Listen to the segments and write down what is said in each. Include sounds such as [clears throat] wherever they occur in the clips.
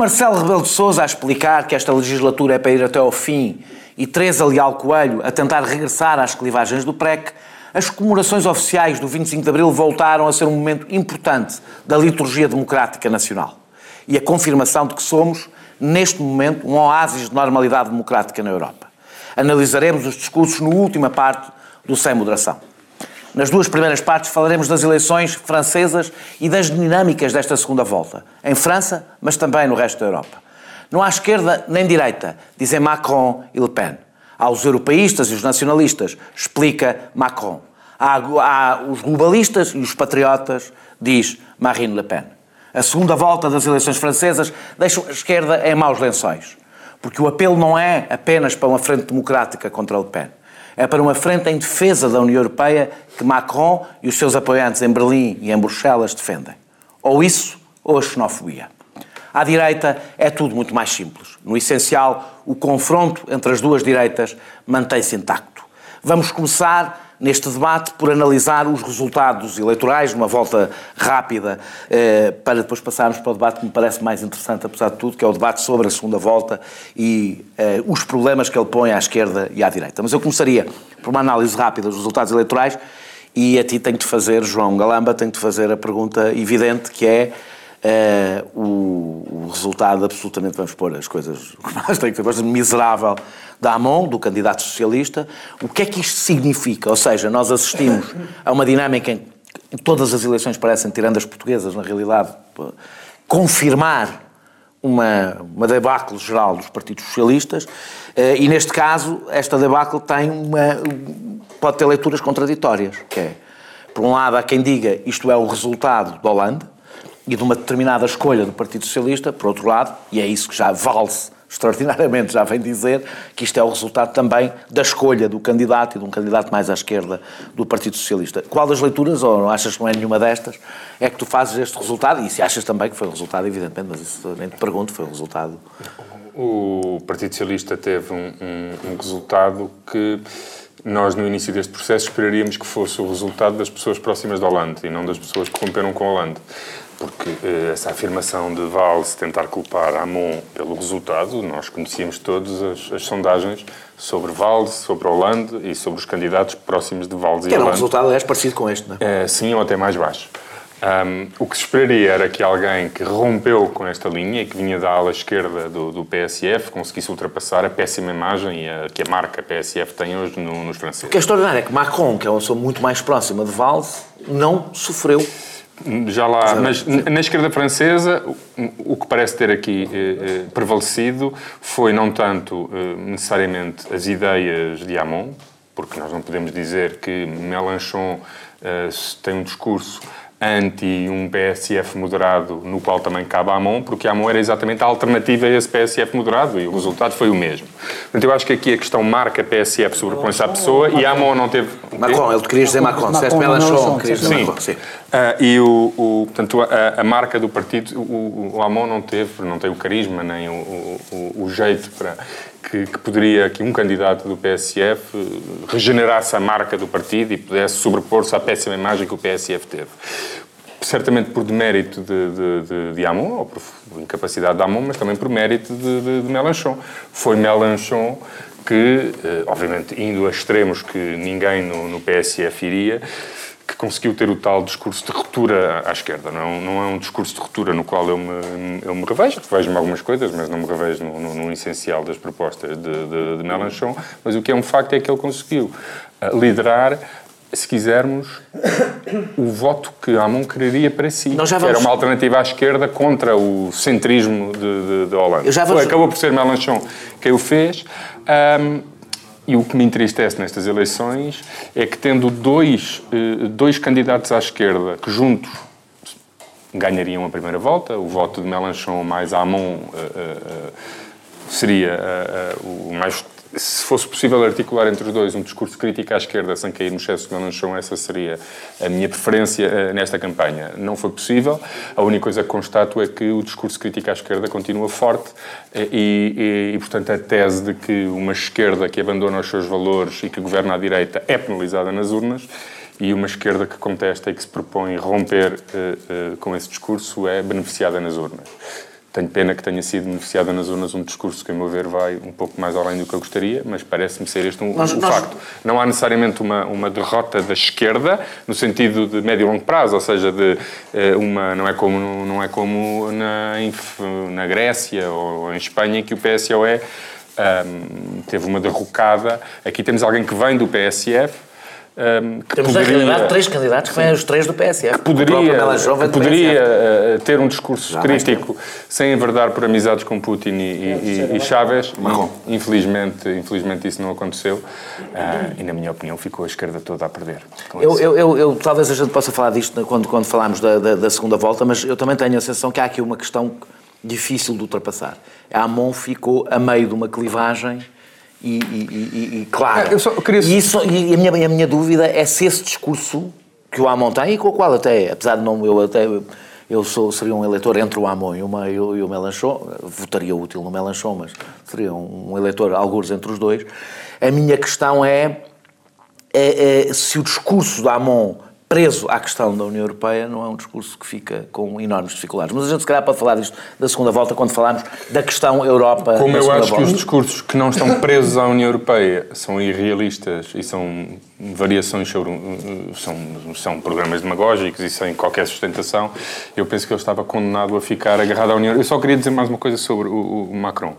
Marcelo Rebelo de Sousa a explicar que esta legislatura é para ir até ao fim e Teresa Leal Coelho a tentar regressar às clivagens do PREC, as comemorações oficiais do 25 de Abril voltaram a ser um momento importante da liturgia democrática nacional e a confirmação de que somos, neste momento, um oásis de normalidade democrática na Europa. Analisaremos os discursos na última parte do Sem Moderação. Nas duas primeiras partes falaremos das eleições francesas e das dinâmicas desta segunda volta, em França, mas também no resto da Europa. Não há esquerda nem direita, dizem Macron e Le Pen. Há os europeístas e os nacionalistas, explica Macron. Há, há os globalistas e os patriotas, diz Marine Le Pen. A segunda volta das eleições francesas deixa a esquerda em maus lençóis, porque o apelo não é apenas para uma frente democrática contra Le Pen é para uma frente em defesa da União Europeia que Macron e os seus apoiantes em Berlim e em Bruxelas defendem. Ou isso, ou a xenofobia. À direita é tudo muito mais simples. No essencial, o confronto entre as duas direitas mantém-se intacto. Vamos começar neste debate por analisar os resultados eleitorais, numa volta rápida, eh, para depois passarmos para o debate que me parece mais interessante, apesar de tudo, que é o debate sobre a segunda volta e eh, os problemas que ele põe à esquerda e à direita. Mas eu começaria por uma análise rápida dos resultados eleitorais e a ti tenho-te fazer, João Galamba, tenho-te fazer a pergunta evidente que é Uh, o, o, resultado absolutamente, vamos pôr as coisas [laughs] mais tem que ser, miserável da AMON, do candidato socialista. O que é que isto significa? Ou seja, nós assistimos [laughs] a uma dinâmica em que todas as eleições parecem, tirando as portuguesas, na realidade, confirmar uma, uma debacle geral dos partidos socialistas uh, e, neste caso, esta debacle tem uma, pode ter leituras contraditórias, que é, por um lado, há quem diga isto é o resultado de Hollande, e de uma determinada escolha do Partido Socialista, por outro lado, e é isso que já vale-se [laughs] extraordinariamente, já vem dizer que isto é o resultado também da escolha do candidato e de um candidato mais à esquerda do Partido Socialista. Qual das leituras, ou não achas que não é nenhuma destas, é que tu fazes este resultado? E se achas também que foi o resultado, evidentemente, mas isso nem te pergunto, foi o resultado. O Partido Socialista teve um, um, um resultado que nós, no início deste processo, esperaríamos que fosse o resultado das pessoas próximas de Hollande e não das pessoas que romperam com Hollande porque eh, essa afirmação de Valls tentar culpar Amon pelo resultado, nós conhecíamos todas as, as, sondagens sobre Valls, sobre Hollande e sobre os candidatos próximos de Valls e Hollande. era um resultado, aliás, parecido com este, não é? é sim, ou até mais baixo. Um, o que se esperaria era que alguém que rompeu com esta linha e que vinha da ala esquerda do, do PSF conseguisse ultrapassar a péssima imagem a, que a marca PSF tem hoje no, nos franceses. O que é extraordinário é que Macron, que é uma pessoa muito mais próxima de Valls, não sofreu já lá, mas na esquerda francesa, o que parece ter aqui eh, eh, prevalecido foi não tanto eh, necessariamente as ideias de Hamon, porque nós não podemos dizer que Mélenchon eh, tem um discurso anti um PSF moderado, no qual também cabe a Amon, porque a Amon era exatamente a alternativa a esse PSF moderado e o resultado foi o mesmo. Portanto, eu acho que aqui a questão marca PSF sobrepõe-se à pessoa e a Amon não teve... Macron, ele queria dizer Macron, disseste Mélenchon, dizer Macron, sim. Uh, e o, o, portanto, a, a, marca do partido, o, o Amon não teve, não tem o carisma nem o, o, o jeito para que, que, poderia que um candidato do PSF regenerasse a marca do partido e pudesse sobrepor-se à péssima imagem que o PSF teve. Certamente por demérito de, de, de, de Amon, ou por incapacidade de Amon, mas também por mérito de, de, de Mélenchon. Foi Mélenchon que, eh, obviamente, indo a extremos que ninguém no, no PSF iria, conseguiu ter o tal discurso de ruptura à esquerda. Não, é não é um discurso de ruptura no qual eu me, eu me revejo, revejo-me algumas coisas, mas não me revejo no, no, no essencial das propostas de, de, de, Mélenchon. Mas o que é um facto é que ele conseguiu uh, liderar se quisermos, o voto que Amon quereria para si. Vamos... Que era uma alternativa à esquerda contra o centrismo de, de, de Holanda. Vamos... Acabou por ser Mélenchon quem o fez. Um, e o que me entristece nestas eleições é que, tendo dois, eh, dois candidatos à esquerda que juntos ganhariam a primeira volta, o voto de Mélenchon mais Amon uh, uh, seria o mais se fosse possível articular entre os dois um discurso crítico à esquerda sem cair no excesso de Melanchon, essa seria a minha preferência uh, nesta campanha. Não foi possível. A única coisa que constato é que o discurso crítico à esquerda continua forte uh, e, e, e, portanto, a tese de que uma esquerda que abandona os seus valores e que governa à direita é penalizada nas urnas e uma esquerda que contesta e que se propõe romper uh, com esse discurso é beneficiada nas urnas. Tenho pena que tenha sido beneficiada nas zonas um discurso que, a meu ver, vai um pouco mais além do que eu gostaria, mas parece-me ser este um, nós, um nós... facto. Não há necessariamente uma, uma derrota da esquerda, no sentido de médio e longo prazo, ou seja, de eh, uma, não é como, não é como na, na Grécia ou em Espanha, em que o PSOE um, ehm, teve uma derrocada. Aqui temos alguém que vem do PSF, um, que Temos poderia, na três candidatos que vêm os três do PSF. Que poderia, que poderia uh, ter um discurso Já crítico sem enverdar por amizades com Putin e, e, e Chávez. Infelizmente, infelizmente isso não aconteceu uh, e, na minha opinião, ficou a esquerda toda a perder. Eu, eu, eu, eu, talvez a gente possa falar disto quando, quando falarmos da, da, da segunda volta, mas eu também tenho a sensação que há aqui uma questão difícil de ultrapassar. A Amon ficou a meio de uma clivagem e, e, e, claro. É, só, queria... e, isso, e a, minha, a minha dúvida é se esse discurso que o Amon tem, e com o qual até, apesar de não, eu até eu sou, seria um eleitor entre o Amon e, e, o, e o Melanchon, votaria útil no Melanchon, mas seria um, um eleitor, alguns entre os dois. A minha questão é, é, é se o discurso do Amon preso à questão da União Europeia não é um discurso que fica com enormes dificuldades. Mas a gente, se calhar, pode falar disto da segunda volta quando falarmos da questão Europa. Como eu acho volta. que os discursos que não estão presos à União Europeia são irrealistas e são variações sobre. são, são programas demagógicos e sem qualquer sustentação, eu penso que ele estava condenado a ficar agarrado à União. Eu só queria dizer mais uma coisa sobre o, o Macron.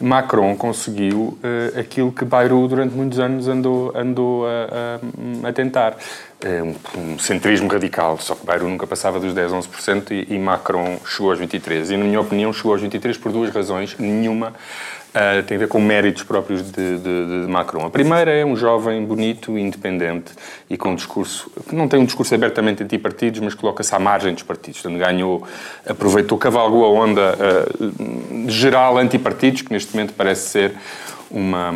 Macron conseguiu uh, aquilo que Bayrou durante muitos anos andou, andou a, a, a tentar é um, um, centrismo radical, só que Bayrou nunca passava dos 10, 11% e, e Macron chegou aos 23%. E, na minha opinião, chegou aos 23% por duas razões. Nenhuma uh, tem a ver com méritos próprios de, de, de, Macron. A primeira é um jovem bonito, independente e com um discurso, que não tem um discurso abertamente anti-partidos, mas coloca-se à margem dos partidos. Portanto, ganhou, aproveitou, cavalgou a onda uh, geral anti-partidos, que neste momento parece ser uma,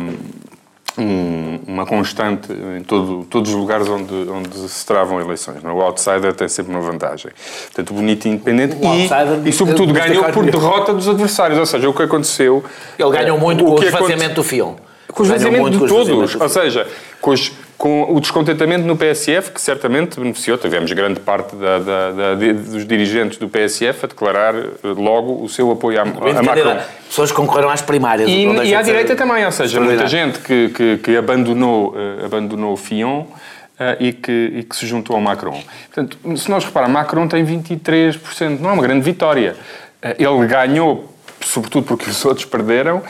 um, uma constante em todo, todos os lugares onde, onde se travam eleições. Não? É? O outsider tem sempre uma vantagem. Portanto, bonito e independente e, e, sobretudo, ganhou por derrota dos adversários. Ou seja, o que aconteceu... Ele ganhou muito o com o esvaziamento do Fion. Com o esvaziamento de todos. Ou seja, com os com o descontentamento no PSF, que certamente beneficiou. Tivemos grande parte da, da, da, dos dirigentes do PSF a declarar eh, logo o seu apoio à, a Macron. Pessoas que concorreram às primárias. E, e à direita também, ou seja, muita gente que, que, que abandonou, uh, abandonou Fion. Uh, e, que, e que se juntou ao Macron. Portanto, se nós repararmos, Macron tem 23%, não é uma grande vitória. Uh, ele ganhou, sobretudo porque os outros perderam,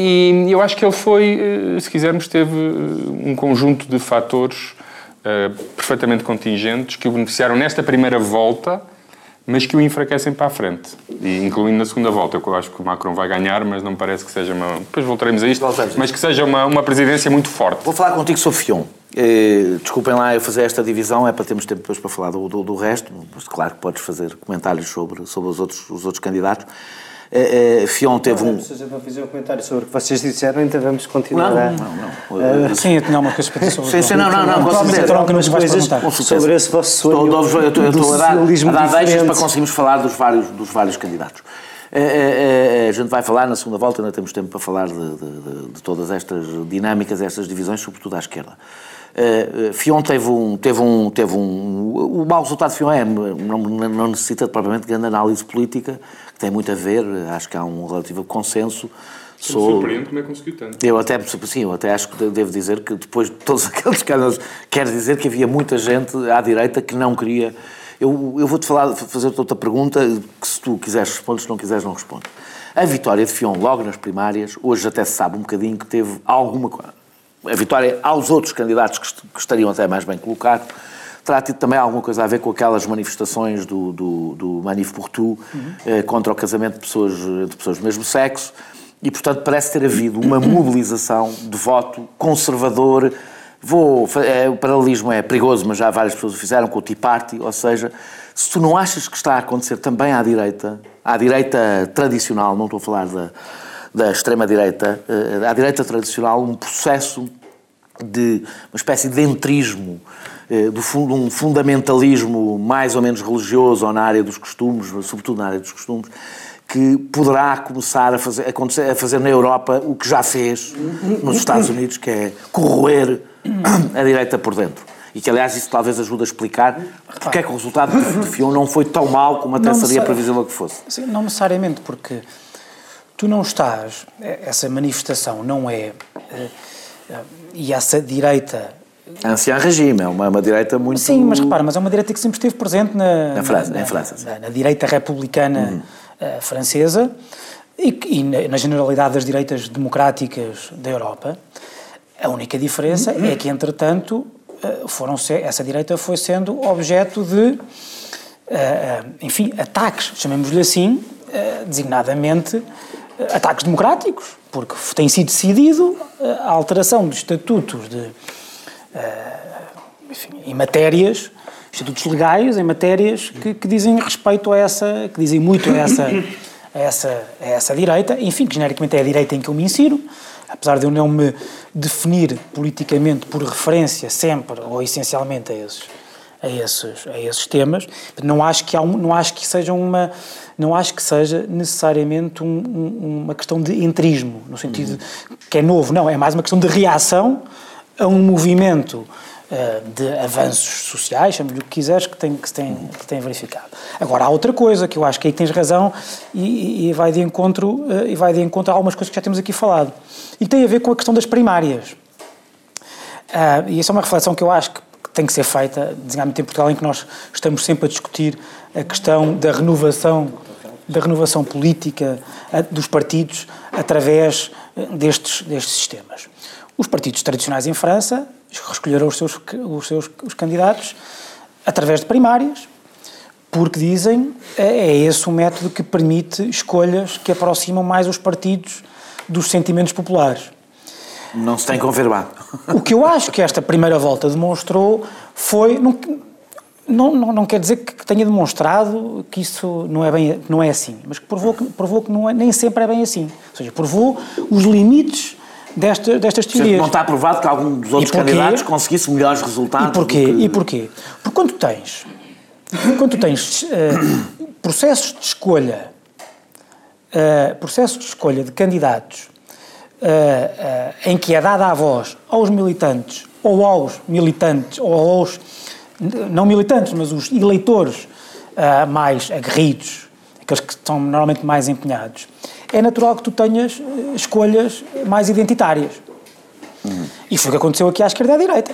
e eu acho que ele foi, eh, se quisermos, teve eh, um conjunto de fatores uh, perfeitamente contingentes que o beneficiaram nesta primeira volta, mas que o enfraquecem para a frente, e incluindo na segunda volta. Eu acho que o Macron vai ganhar, mas não parece que seja uma. Depois voltaremos a isto, Voltamos. mas que seja uma, uma presidência muito forte. Vou falar contigo sobre Fion. desculpem lá eu fazer esta divisão, é para termos tempo depois para falar do, do, do resto, mas claro que podes fazer comentários sobre, sobre os, outros, os outros candidatos. Uh, Fion teve um. Se a fazer um comentário sobre o que vocês disseram, então vamos continuar. Não, não, não. Uh, sim, eu tinha uma coisa para dizer sobre Sim, sim, não, não, não, com certeza. Trocam coisas sobre esse vosso sonho. Estou, eu estou, eu estou a dar, a dar deixas para conseguirmos falar dos vários, dos vários candidatos. Uh, a gente vai falar na segunda volta, ainda temos tempo para falar de, de, de, de todas estas dinâmicas, estas divisões, sobretudo à esquerda. Uh, Fion teve um, teve um, teve um, o mau resultado de Fion é, não, não necessita propriamente de grande análise política, que tem muito a ver, acho que há um relativo consenso sobre... Surpreende como é que conseguiu tanto. Eu até, sim, eu até acho que devo dizer que depois de todos [laughs] aqueles casos, quer dizer que havia muita gente à direita que não queria... Eu, eu vou-te falar, fazer outra pergunta, que se tu quiseres responder, se não quiseres não responde. A vitória de Fion logo nas primárias, hoje até se sabe um bocadinho que teve alguma a vitória aos outros candidatos que, estariam até mais bem colocados, terá tido também alguma coisa a ver com aquelas manifestações do, do, do Manif pour uhum. eh, contra o casamento de pessoas, de pessoas do mesmo sexo, e, portanto, parece ter havido uma mobilização de voto conservador. Vou, é, o paralelismo é perigoso, mas já várias pessoas o fizeram com o Tea Party, ou seja, se tu não achas que está a acontecer também à direita, à direita tradicional, não estou a falar da, da extrema-direita, eh, à direita tradicional, um processo de uma espécie de entrismo, eh, de um fundamentalismo mais ou menos religioso ou na área dos costumes, sobretudo na área dos costumes, que poderá começar a fazer, a fazer na Europa o que já fez nos Estados Unidos, que é corroer a direita por dentro. E que, aliás, isso talvez ajude a explicar porque é que o resultado de Fion não foi tão mal como até seria previsível que fosse. Sim, não necessariamente, porque tu não estás, essa manifestação não é, eh, eh, e essa direita Ancien regime, é uma, uma, direita muito. Sim, mas repara, mas é uma direita que sempre esteve presente na, na França, na, em França, na, na, direita republicana uhum. uh, francesa e, e na, na, generalidade das direitas democráticas da Europa. A única diferença uhum. é que, entretanto, uh, foram ser, essa direita foi sendo objeto de, enfim, ataques, chamemos-lhe assim, designadamente ataques democráticos, porque tem sido decidido a alteração dos estatutos de uh, enfim, em matérias, institutos legais, em matérias que, que, dizem respeito a essa, que dizem muito a essa, a essa, a essa direita, enfim, que genericamente é a direita em que eu me insiro, apesar de eu não me definir politicamente por referência sempre ou essencialmente a esses, a esses, a esses temas, não acho que há um, não acho que seja uma não acho que seja necessariamente um, um, uma questão de entrismo, no sentido uhum. que é novo, não, é mais uma questão de reação a um movimento uh, de avanços sociais, chame-lhe o que quiseres, que tem, que, tem, que tem verificado. Agora, há outra coisa que eu acho que aí tens razão e, e vai, de encontro, uh, e vai de encontro a algumas coisas que já temos aqui falado. E tem a ver com a questão das primárias. Uh, e essa é uma reflexão que eu acho que tem que ser feita, designadamente em Portugal, em que nós estamos sempre a discutir a questão da renovação da renovação política dos partidos através destes, destes sistemas. Os partidos tradicionais em França escolheram os seus, os seus os candidatos através de primárias, porque dizem é, é esse o método que permite escolhas que aproximam mais os partidos dos sentimentos populares. Não se tem confirmado. O que eu acho que esta primeira volta demonstrou foi. Não, não, não, quer dizer que tenha demonstrado que isso não é, bem, não é assim, mas que provou que, provou que não é, nem sempre é bem assim. Ou seja, provou os limites desta, destas teorias. Não está provado que algum dos outros candidatos conseguisse melhores resultados. E porquê? Que... E porquê? Porque quando tens, quando tens uh, processos de escolha, uh, processos de escolha de candidatos em que é dada a voz aos militantes ou aos militantes ou aos não militantes, mas os eleitores mais aguerridos, aqueles que estão normalmente mais empenhados, é natural que tu tenhas eh, escolhas mais identitárias. Uhum. E foi o que aconteceu aqui à esquerda e à direita.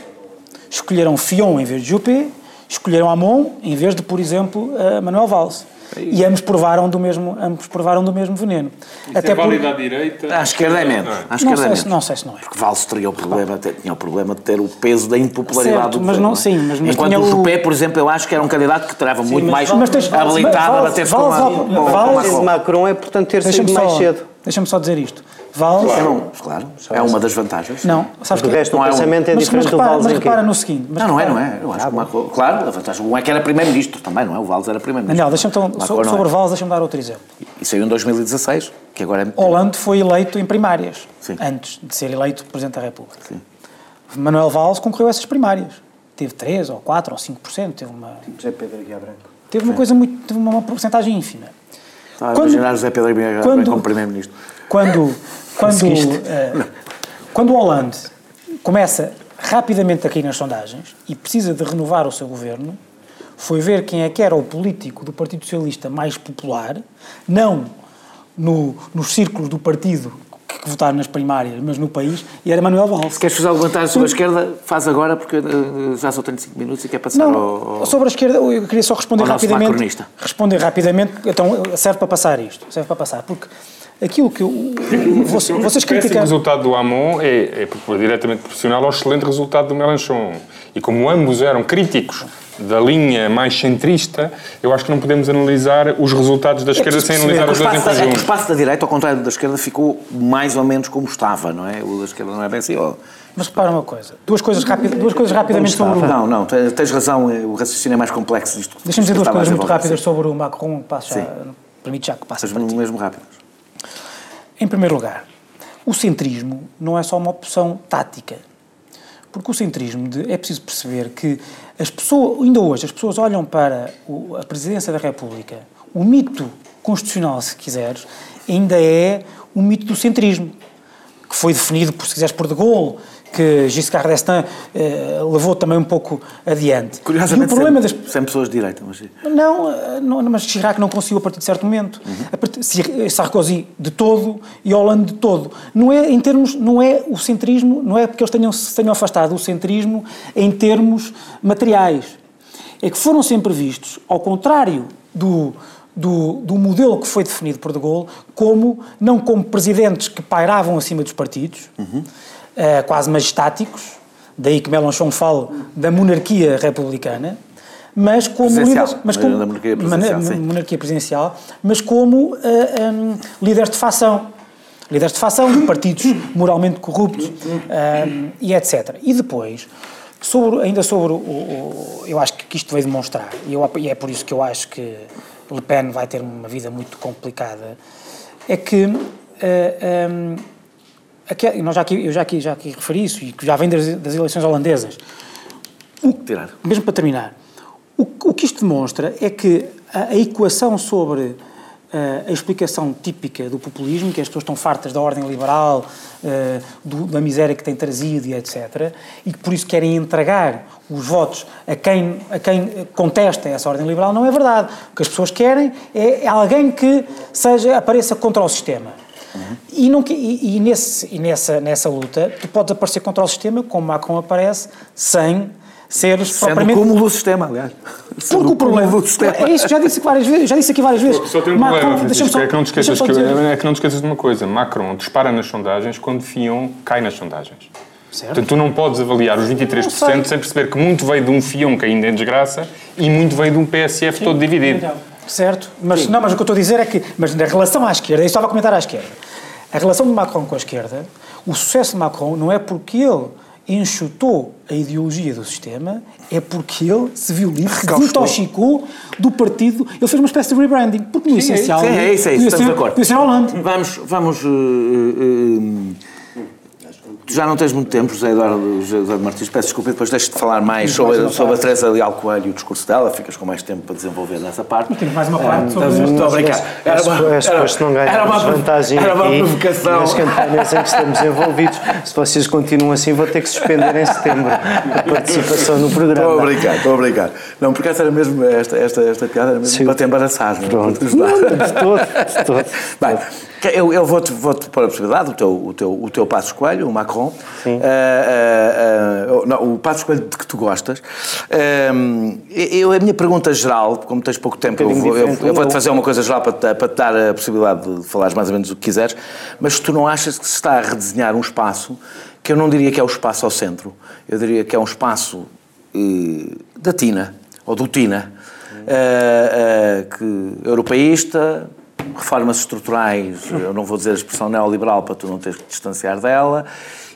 Escolheram Fion em vez de Juppé, escolheram Amon em vez de, por exemplo, Manuel Valls. E ambos provaram do mesmo, ambos provaram do mesmo veneno. Isso Até é válido por... à direita? À esquerda é menos. À esquerda não, sei, é menos. não sei se não é. Porque Valls teria o problema, tinha o problema de ter o peso da impopularidade certo, do mas não, é? sim, mas, mas Enquanto o Juppé, por exemplo, eu acho que era um candidato que estava muito mais mas habilitado a bater-se com, a, com, Macron é, portanto, ter sido mais cedo. Deixa-me só dizer isto. Valls. Claro, claro. É uma das vantagens. Não, sabes que o resto é pensamento é mas, diferente mas repara, do Valls. Mas repara no seguinte. não, não é, não é. Eu acho ah, que Macron, claro, a vantagem. Um é que era primeiro-ministro também, não é? O Valls era primeiro-ministro. Daniel, deixa-me então, sobre, sobre é. Valls, deixa-me dar outro exemplo. Isso aí em 2016, que agora é. Hollande foi eleito em primárias, Sim. antes de ser eleito Presidente da República. Sim. Manuel Valls concorreu a essas primárias. Teve 3 ou 4 ou 5%. Teve uma. Tipo José Pedro Guia Branco. Teve uma coisa muito. Teve uma porcentagem ínfima. Estava a imaginar José Pedro Guia Branco como Primeiro-Ministro. Quando quando, uh, quando o Hollande começa rapidamente a cair nas sondagens e precisa de renovar o seu governo, foi ver quem é que era o político do Partido Socialista mais popular, não no, nos círculos do partido que, que votaram nas primárias, mas no país, e era Manuel Valls. Se queres fazer algum comentário sobre a esquerda, faz agora, porque uh, já só tenho 5 minutos e quer passar não, ao, ao, Sobre a esquerda, eu queria só responder rapidamente. Responder rapidamente, então serve para passar isto, serve para passar, porque aquilo que eu, [laughs] vocês, vocês criticaram... O resultado do Amon é, é diretamente proporcional ao excelente resultado do Mélenchon. E como ambos eram críticos da linha mais centrista, eu acho que não podemos analisar os resultados da é esquerda é sem analisar os dois em conjunto. O espaço da direita, ao contrário da esquerda, ficou mais ou menos como estava, não é? O da esquerda não é bem assim. Oh. Mas repara uma coisa, duas coisas, rapid, duas coisas rapidamente sobre o... Não, não, tens razão, o raciocínio é mais complexo disto. Deixa-me dizer duas coisas muito rápidas sobre o Macron, que passa já, permite já que passe Mas mesmo rápidas. Em primeiro lugar, o centrismo não é só uma opção tática. Porque o centrismo de, é preciso perceber que as pessoas, ainda hoje, as pessoas olham para o, a presidência da República, o mito constitucional, se quiseres, ainda é o mito do centrismo, que foi definido, por, se quiseres, por De Gaulle, que Giscard d'Estaing eh, levou também um pouco adiante. Curiosamente, e o problema sem, das... sem pessoas de direita, mas sim. Não, eh, não, mas Chirac não conseguiu a partir de certo momento. A partir- Sarkozy de todo e Hollande de todo. Não é em termos, não é o centrismo, não é porque eles tenham, se tenham afastado o centrismo em termos materiais. É que foram sempre vistos, ao contrário do, do, do modelo que foi definido por De Gaulle, como, não como presidentes que pairavam acima dos partidos, eh, quase majestáticos, daí que Mélenchon fala da monarquia republicana, mas como líderes, mas como, monarquia presidencial, monarquia presidencial, mas como ah, um, líderes de facção. Líderes de facção, de partidos moralmente corruptos ah, e etc. E depois, sobre, ainda sobre o, o- Eu acho que isto veio demonstrar, e, eu- e é por isso que eu acho que Le Pen vai ter uma vida muito complicada, é que. ah, um, aqui- nós já aqui, eu já aqui, já aqui referi isso, e que já vem das, das eleições holandesas. Tirar. Mesmo para terminar, o, o que isto demonstra é que a, a equação sobre eh, a explicação típica do populismo, que as pessoas estão fartas da ordem liberal, eh, do- da miséria que tem trazido e etc., e que por isso querem entregar os votos a quem, a quem contesta essa ordem liberal, não é verdade. O que as pessoas querem é, é alguém que seja, apareça contra o sistema. E, não, que- e, e nesse, e nessa, nessa luta, tu podes aparecer contra o sistema, como Macron aparece, sem seres Sendo propriamente... como do sistema, aliás. Porque o problema do sistema. é isso, já disse aqui várias vezes, já disse aqui várias vezes. Só tem um Macron- problema, Francisco, só- é que não te esqueças que, só é que não te esqueças de uma coisa. Macron dispara nas sondagens quando Fion cai nas sondagens. Certo. Portanto, tu não podes avaliar os 23% Não sei. sem perceber que muito veio de um Fion caindo em desgraça e muito veio de um PSF todo dividido. Certo, mas, não, mas o que eu estou a dizer é que, mas na relação à esquerda, eu estava a comentar à esquerda, a relação de Macron com a esquerda, o sucesso de Macron não é porque ele enxutou a ideologia do sistema, é porque ele se viu livre, se desintoxicou do partido, ele fez uma espécie de rebranding, porque no Sim, é essencial... isso, é isso, é isso, estamos de acordo. Hollande. Vamos, vamos. eh, tu já não tens muito tempo, José Eduardo, José Eduardo Martins, peço desculpa, e depois deixo-te falar mais sobre, uma sobre a. Teresa Leal Coelho e o discurso dela, ficas com mais tempo para desenvolver nessa parte. Temos mais uma parte sobre isto. Estou a brincar. Suposto não era uma, vantagem era uma provocação. nas campanhas em que estamos envolvidos. Se vocês continuam assim, vou ter que suspender em setembro a participação no Estou a programa. brincar, estou a brincar. Não, porque essa era mesmo, esta, esta, esta piada era mesmo Sim. para te embaraçar. não? Pronto. Ajudar. De todo, de todo. Bem, eu, eu vou-te vou pôr a possibilidade, o teu, o teu, o teu Passo Coelho, o Macron, Sim. ah, ah, ah, não, o Passo Coelho de que tu gostas. Eu, a minha pergunta geral, como tens pouco tempo, eu, bocadinho vou, eu, eu vou-te fazer uma coisa geral para te, para te dar a possibilidade de falares mais ou menos o que quiseres, mas tu não achas que se está a redesenhar um espaço que eu não diria que é o espaço ao centro, eu diria que é um espaço eh, da Tina, ou do Tina, eh, eh, que europeísta, reformas estruturais, eu não vou dizer a expressão neoliberal para tu não teres que te distanciar dela,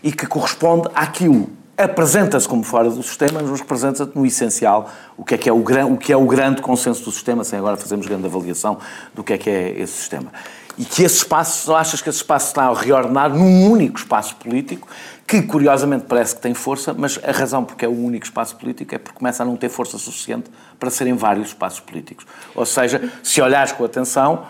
e que corresponde àquilo. Apresenta-se como fora do sistema, mas representa-te no essencial o que é, que é o, gran, o que é o grande consenso do sistema, sem agora fazermos grande avaliação do que é que é esse sistema. E que esse espaço, achas que esse espaço está a reordenar num único espaço político, que curiosamente parece que tem força, mas a razão porque é o único espaço político é porque começa a não ter força suficiente para serem vários espaços políticos. Ou seja, se olhares com atenção,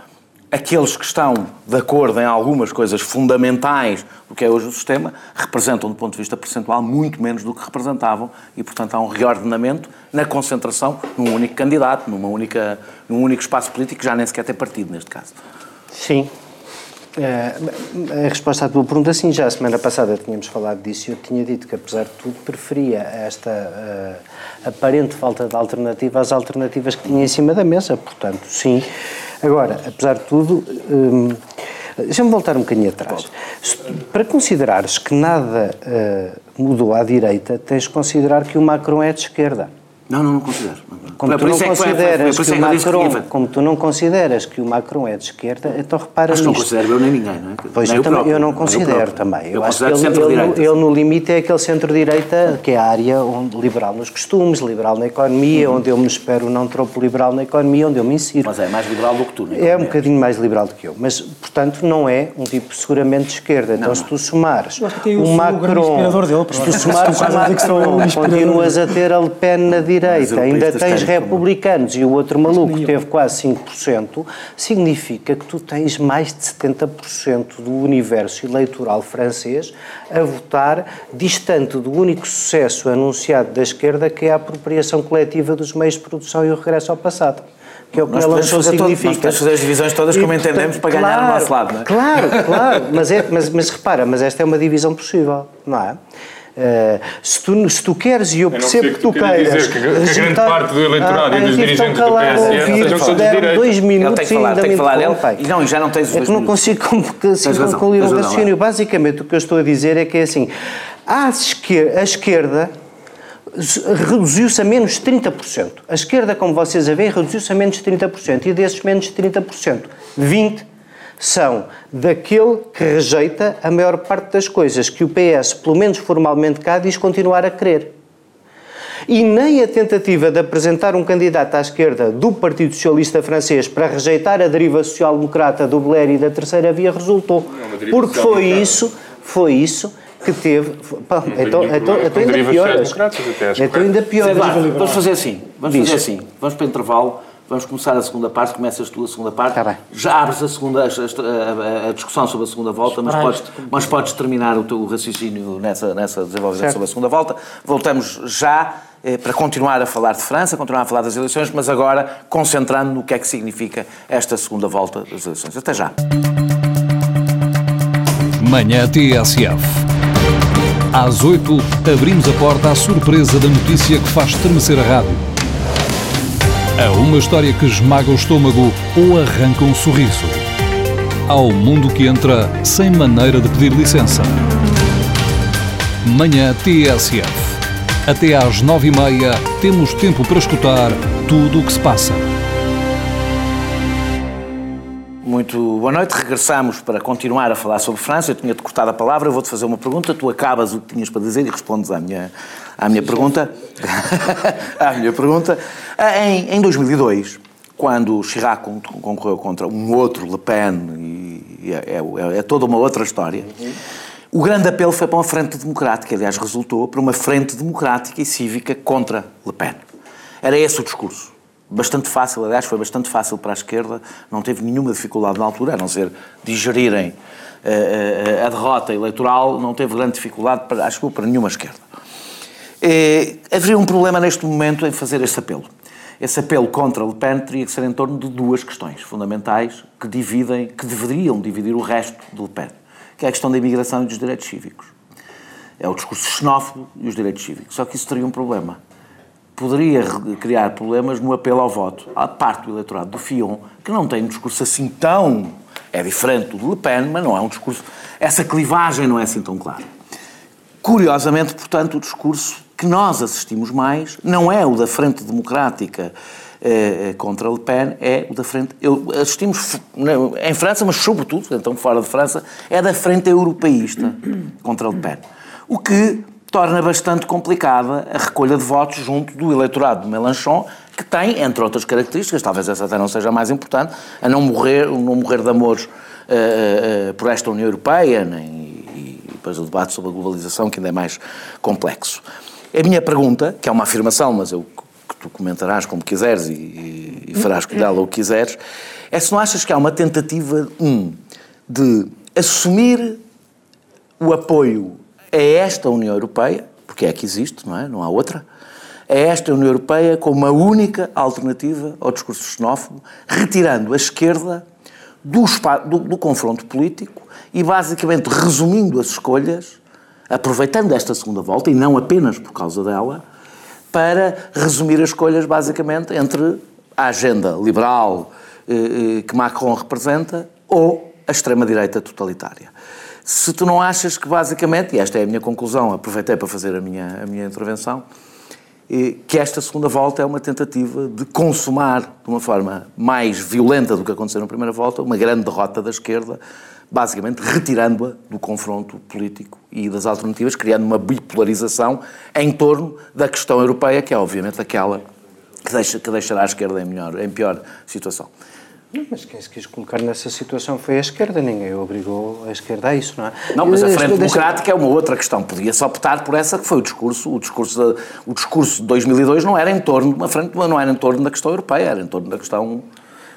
aqueles que estão de acordo em algumas coisas fundamentais do que é hoje o sistema, representam, do ponto de vista percentual, muito menos do que representavam e, portanto, há um reordenamento na concentração num único candidato, numa única, num único espaço político, que já nem sequer tem partido, neste caso. Sim. Eh, a resposta à tua pergunta, sim, já a semana passada tínhamos falado disso e eu tinha dito que, apesar de tudo, preferia esta eh, aparente falta de alternativa às alternativas que tinha em cima da mesa, portanto, sim. Agora, apesar de tudo, hum, deixa-me voltar um bocadinho atrás. Se- Para considerares que nada eh, mudou à direita, tens de considerar que o Macron é de esquerda. Não, não, não considero. Como tu não é consideras que é o eu Macron, como tu não consideras que o Macron é de esquerda, então repara Acho que não considero eu nem ninguém, não é? Pois Nem eu, também, próprio, eu não considero próprio. também. Eu, Eu, acho que considero ele, ele, no limite é aquele centro-direita que é a área onde, liberal nos costumes, liberal na economia, onde eu me espero não tropo liberal na economia, onde eu me insiro. Mas é mais liberal do que tu, não É um bocadinho mais liberal do que eu, mas, portanto, não é um tipo seguramente de esquerda. Então, se tu somares Eu eu o o Macron, dele, se tu somares Estou o eu Macron, continuas a ter a Le Pen na direita, Mas ainda tens republicanos e o outro maluco teve quase 5%, significa que tu tens mais de 70% do universo eleitoral francês a votar distante do único sucesso anunciado da esquerda, que é a apropriação coletiva dos meios de produção e o regresso ao passado que é o que nós ela significa. Todo, nós fazer as divisões todas como entendemos para ganhar claro, no nosso lado, não é? Claro, claro, mas, é, mas, mas repara, mas esta é uma divisão possível, não é? Uh, se, tu, se tu queres, e eu percebo eu que tu queiras. Dizer que, que a grande parte do eleitorado ah, e dos dirigentes do PSN sejam todos de direita. dois minutos ele tem que falar, e tem que falar. Ele, e não, já não tens É que não consigo concluir um raciocínio. Basicamente, o que eu estou a dizer é que é assim: a esquerda, a esquerda reduziu-se a menos 30%. A esquerda, como vocês a veem, reduziu-se a menos 30%. E desses menos 30%, 20% são daquele que rejeita a maior parte das coisas que o PS, pelo menos formalmente cá, diz continuar a querer. E nem a tentativa de apresentar um candidato à esquerda do Partido Socialista Francês para rejeitar a deriva social-democrata do Blair e da Terceira Via resultou. Porque foi isso, foi isso que teve. Pá, então, então, então ainda pior. Então ainda pior. Vamos fazer assim. Vamos fazer assim. Vamos para o intervalo. Vamos começar a segunda parte, começas tu a segunda parte. Tá bem. Já abres a, segunda, a, a, a, discussão sobre a segunda volta, mas podes, mas podes terminar o teu raciocínio nessa, nessa desenvolvimento certo. sobre a segunda volta. Voltamos já eh, para continuar a falar de França, continuar a falar das eleições, mas agora concentrando no que é que significa esta segunda volta das eleições. Até já. Manhã TSF. Às 8, abrimos a porta à surpresa da notícia que faz estremecer a rádio a uma história que esmaga o estômago ou arranca um sorriso. Ao mundo que entra sem maneira de pedir licença. Manhã TSF. Até às nove e meia temos tempo para escutar tudo o que se passa. Muito boa noite. Regressamos para continuar a falar sobre França. Eu tinha-te cortado a palavra, vou-te fazer uma pergunta, tu acabas o que tinhas para dizer e respondes à minha, à minha pergunta. [laughs] à minha pergunta. Em, em 2002, quando Chirac concorreu contra um outro Le Pen, e é, é, é toda uma outra história, uhum. o grande apelo foi para uma frente democrática, aliás, resultou para uma frente democrática e cívica contra Le Pen. Era esse o discurso bastante fácil, aliás, foi bastante fácil para a esquerda, não teve nenhuma dificuldade na altura, a não ser digerirem uh, uh, a derrota eleitoral, não teve grande dificuldade, para, acho que para nenhuma esquerda. E, haveria um problema neste momento em fazer esse apelo. Esse apelo contra Le Pen teria que ser em torno de duas questões fundamentais que dividem, que deveriam dividir o resto de Le Pen, que é a questão da imigração e dos direitos cívicos. É o discurso xenófobo e os direitos cívicos. Só que isso teria um problema poderia criar problemas no apelo ao voto à parte do eleitorado do Fion, que não tem um discurso assim tão. É diferente do Le Pen, mas não é um discurso. Essa clivagem não é assim tão clara. Curiosamente, portanto, o discurso que nós assistimos mais não é o da Frente Democrática eh, contra Le Pen, é o da Frente. Eu, assistimos em França, mas sobretudo, então fora de França, é da Frente Europeísta [clears throat] contra Le Pen. O que torna bastante complicada a recolha de votos junto do eleitorado de Mélenchon, que tem, entre outras características, talvez essa até não seja a mais importante, a não morrer, não morrer de amores uh, uh, por esta União Europeia, nem, e, e depois o debate sobre a globalização, que ainda é mais complexo. A minha pergunta, que é uma afirmação, mas eu que tu comentarás como quiseres e, e farás com ela o que quiseres, é se não achas que há uma tentativa, um, de assumir o apoio é esta União Europeia, porque é que existe, não é? Não há outra. É esta União Europeia como a única alternativa ao discurso xenófobo, retirando a esquerda do, do, do confronto político e basicamente resumindo as escolhas, aproveitando esta segunda volta, e não apenas por causa dela, para resumir as escolhas basicamente entre a agenda liberal eh, eh que Macron representa ou a extrema-direita totalitária. Se tu não achas que basicamente, e esta é a minha conclusão, aproveitei para fazer a minha, a minha intervenção, que esta segunda volta é uma tentativa de consumar de uma forma mais violenta do que aconteceu na primeira volta, uma grande derrota da esquerda, basicamente retirando-a do confronto político e das alternativas, criando uma bipolarização em torno da questão europeia, que é obviamente aquela que, deixa, que deixará a esquerda em, melhor, em pior situação. Mas quem se quis colocar nessa situação foi a esquerda, ninguém obrigou a esquerda a isso, não é? Não, mas a Eh, Frente Democrática é uma outra questão. Podia-se optar por essa que foi o discurso. O discurso, de, o discurso de 2002 não era em torno de uma frente, não era em torno da questão europeia, era em torno da questão.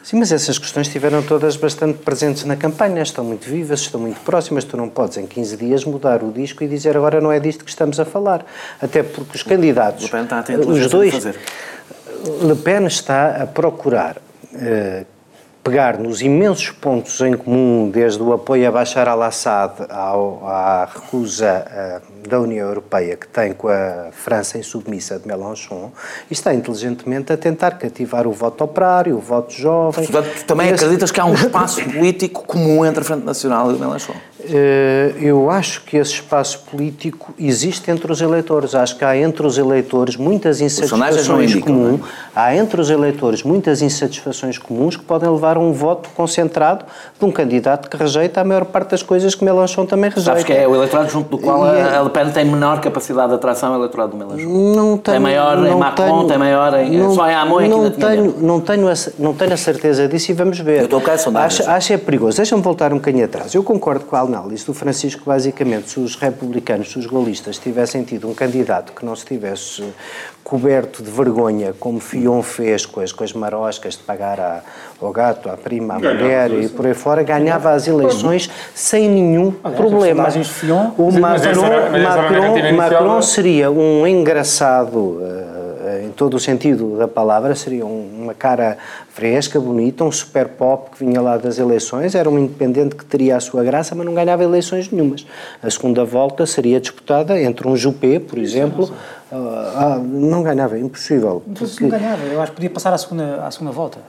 Sim, mas essas questões estiveram todas bastante presentes na campanha, estão muito vivas, estão muito próximas. Tu não podes, em 15 dias, mudar o disco e dizer agora não é disto que estamos a falar. Até porque os candidatos, Le Pen está a ter os dois, fazer. Le Pen está a procurar eh, pegar nos imensos pontos em comum, desde o apoio a Bashar al-Assad à recusa eh, da União Europeia que tem com a França insubmissa de Mélenchon, e está inteligentemente a tentar cativar o voto operário, o voto jovem. Portanto, também Esse- acreditas que há um espaço político comum entre a Frente Nacional e o Melanchon? Eh, Eu acho que esse espaço político existe entre os eleitores. Acho que há entre os eleitores muitas insatisfações indicam, comuns. é? Há entre os eleitores muitas insatisfações comuns que podem levar a um voto concentrado de um candidato que rejeita a maior parte das coisas que Melanchon também rejeita. Sabes que é o eleitorado junto do qual E é- a a Le Pen tem menor capacidade de atração ao eleitorado do Melanchon. Não tenho, Tem maior em não Macron, tenho- tem maior em- não- só em Amon é não tenho, não tenho, a, não tenho a certeza disso e vamos ver. Eu estou a sondagens. acho, acho é perigoso. Deixa-me voltar um bocadinho atrás. Eu concordo com a análise do Francisco, basicamente, se os republicanos, se os gaullistas tivessem tido um candidato que não se tivesse coberto de vergonha, como Fion fez com as, com as maroscas de pagar à- ao gato, à prima, à Ganhava mulher e por aí fora, ganhava as eleições sem nenhum problema. as sondagens de Fillon- O Macron, a Macron, Macron da- seria um engraçado, eh, em todo o sentido da palavra, seria um- uma cara fresca, bonita, um super pop que vinha lá das eleições, era um independente que teria a sua graça, mas não ganhava eleições nenhumas. A segunda volta seria disputada entre um Juppé, por exemplo, ah, ah, não ganhava, impossível. Não sei se não ganhava, eu acho que podia passar à segunda, à segunda volta.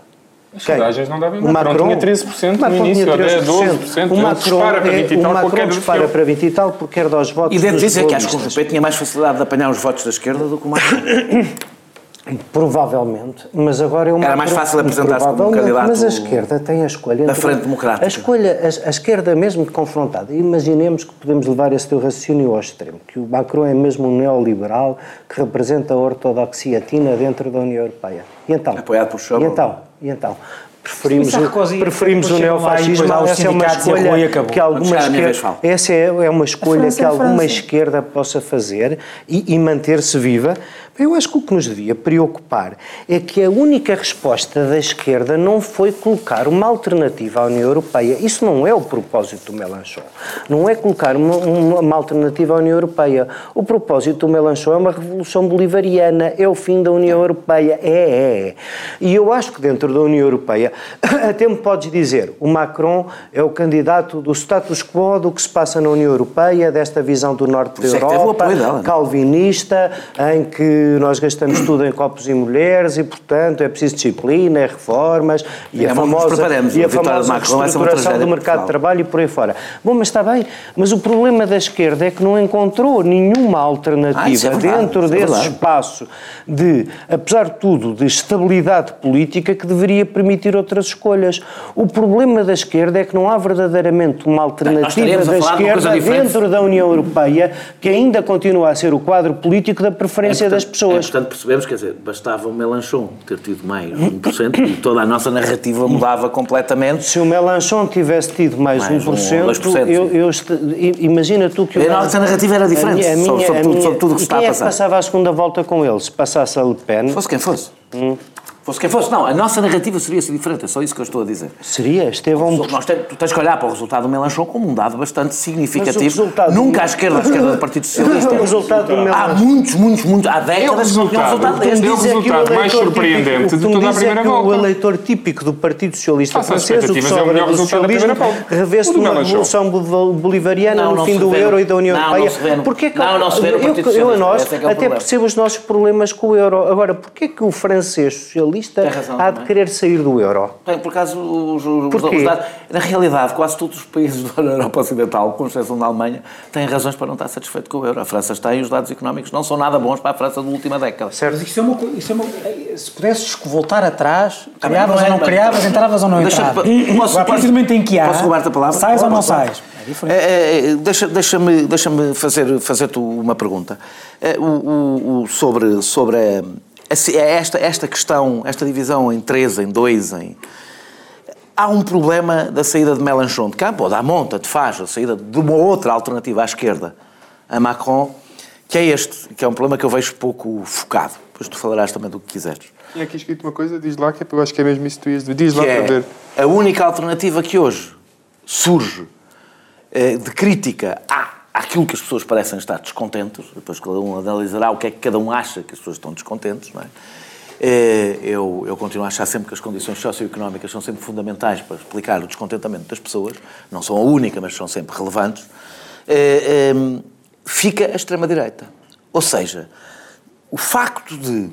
As sondagens não davam. O Macron tinha 13% Macron no início, tinha até 13%. 12%. O Macron, dispara para 20 e é- tal o Macron dispara para 20 e tal porque quer dos votos E devo dizer que acho que o. PP tinha mais facilidade de apanhar os votos da esquerda do que o Macron. [coughs] Provavelmente, mas agora é uma Era mais fácil apresentar-se como um candidato Mas a esquerda tem a escolha. da Frente Democrática. A escolha, a, a esquerda mesmo confrontada. Imaginemos que podemos levar esse teu raciocínio ao extremo, que o Macron é mesmo um neoliberal que representa a ortodoxia tina dentro da União Europeia. E então? Apoiado por Schäuble. E então? E então? Preferimos, Sarkozy- o, preferimos o neofascismo. Essa é uma escolha que alguma esquerda, essa é, é uma escolha que é alguma esquerda possa fazer e, e manter-se viva. Eu acho que o que nos devia preocupar é que a única resposta da esquerda não foi colocar uma alternativa à União Europeia. Isso não é o propósito do Melanchon. Não é colocar uma, uma- uma alternativa à União Europeia. O propósito do Melanchon é uma revolução bolivariana, é o fim da União Europeia. É, é, é. E eu acho que dentro da União Europeia, [coughs] até me podes dizer, o Macron é o candidato do status quo do que se passa na União Europeia, desta visão do norte da isso é Europa, apoio é? calvinista, em que nós gastamos tudo em copos e mulheres e, portanto, é preciso disciplina, é reformas e É, a famosa, e A famosa Macron reestruturação do mercado de trabalho e por aí fora. Bom, mas está bem, mas o problema da esquerda é que não encontrou nenhuma Ah, alternativa isso é verdade, dentro é desse espaço de, apesar de tudo, de estabilidade política que deveria permitir outras escolhas. O problema da esquerda é que não há verdadeiramente uma alternativa da esquerda dentro da União Europeia que ainda continua a ser o quadro político da preferência das pessoas. É, portanto, percebemos, quer dizer, bastava o Melanchon ter tido mais 1% e toda a nossa narrativa mudava completamente. Se o Melanchon tivesse tido mais, Mais um 1%, ou 2%, eu, eu imagina tu que o A nossa narrativa era diferente, a minha- a sobre- sobre a tudo- minha- sobre tudo o que e está a quem é que passar. passava a segunda volta com ele? Se passasse a Le Pen, Fosse quem fosse. Fosse quem fosse. Não, a nossa narrativa seria diferente, é só isso que eu estou a dizer. seria Estevão Nós temos, tu tens que olhar para o resultado do Melanchon como um dado bastante significativo. Do- Nunca à esquerda, à esquerda do Partido [laughs] Socialista. O resultado do Há Melanchon. muitos, muitos, muitos, há décadas que não tinha um resultado deste. Deu o é que resultado mais típico- surpreendente de toda a dizes é primeira que O volta. eleitor típico do Partido Socialista francês, o que é sobra melhor do socialismo, primeira volta. revê-se numa revolução bo- bolivariana no fim do euro e da União não, não Europeia. se vê no- Porquê que não, não se vê no eu, Partido eu, a Socialista, nós é é o até percebo os nossos problemas com o euro. Agora, porquê que o francês socialista Tem razão há de também. querer sair do euro? Bem, por acaso, os, os, os dados, na realidade, quase todos os países da Europa Ocidental, com exceção da Alemanha, têm razões para não estar satisfeito com o euro. A França está e os dados económicos não são nada bons para a França da última década. Mas isso é uma isso é uma- se pudesses voltar atrás, Tá criavas bem, ou não mas- criavas, entravas ou não entravas. posso- Agora, a partir do momento em que há, posso roubar-te a palavra? sais ou não sais. É. É, é, é, deixa- Deixa-me deixa fazer, fazer-te uma pergunta. É, o, o- o- sobre sobre a- esta, esta questão, esta divisão em três, em dois, em. há um problema da saída de Mélenchon de campo, ou da monta de Faz, a saída de uma outra alternativa à esquerda a Macron, que é este, que é um problema que eu vejo pouco focado. Depois tu falarás também do que quiseres. Tinha aqui escrito uma coisa, diz lá, que eu acho que é mesmo isso que tu ias Diz lá que para é ver. a única alternativa que hoje surge eh, de crítica à, àquilo que as pessoas parecem estar descontentes, depois cada um analisará o que é que cada um acha que as pessoas estão descontentes, não é? Eh, Eu, eu continuo a achar sempre que as condições socioeconómicas são sempre fundamentais para explicar o descontentamento das pessoas, não são a única, mas são sempre relevantes. Eh, eh, Fica a extrema-direita. Ou seja, o facto de.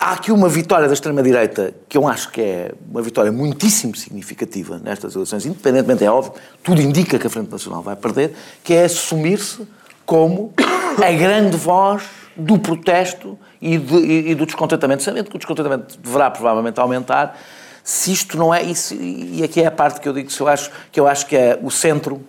Há aqui uma vitória da extrema-direita que eu acho que é uma vitória muitíssimo significativa nestas eleições, independentemente, é óbvio, tudo indica que a Frente Nacional vai perder, que é assumir-se como a grande voz do protesto e, de- e- e do descontentamento, sabendo que o descontentamento deverá provavelmente aumentar, se isto não é, isso, e aqui é a parte que eu digo, se eu acho, que eu acho que é o centro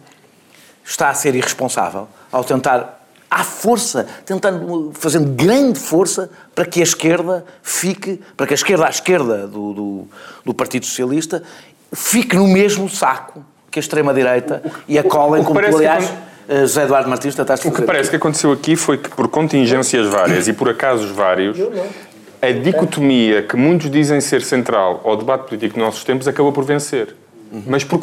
está a ser irresponsável ao tentar, à força, tentando, fazendo grande força para que a esquerda fique, para que a esquerda à esquerda do, do, do Partido Socialista fique no mesmo saco que a extrema-direita e a que como tu, aliás, quando- eh, José Eduardo Martins, tentaste O que parece que aconteceu aqui foi que, por contingências várias e por acasos vários, a dicotomia que muitos dizem ser central ao debate político dos nossos tempos acabou por vencer. Mas por,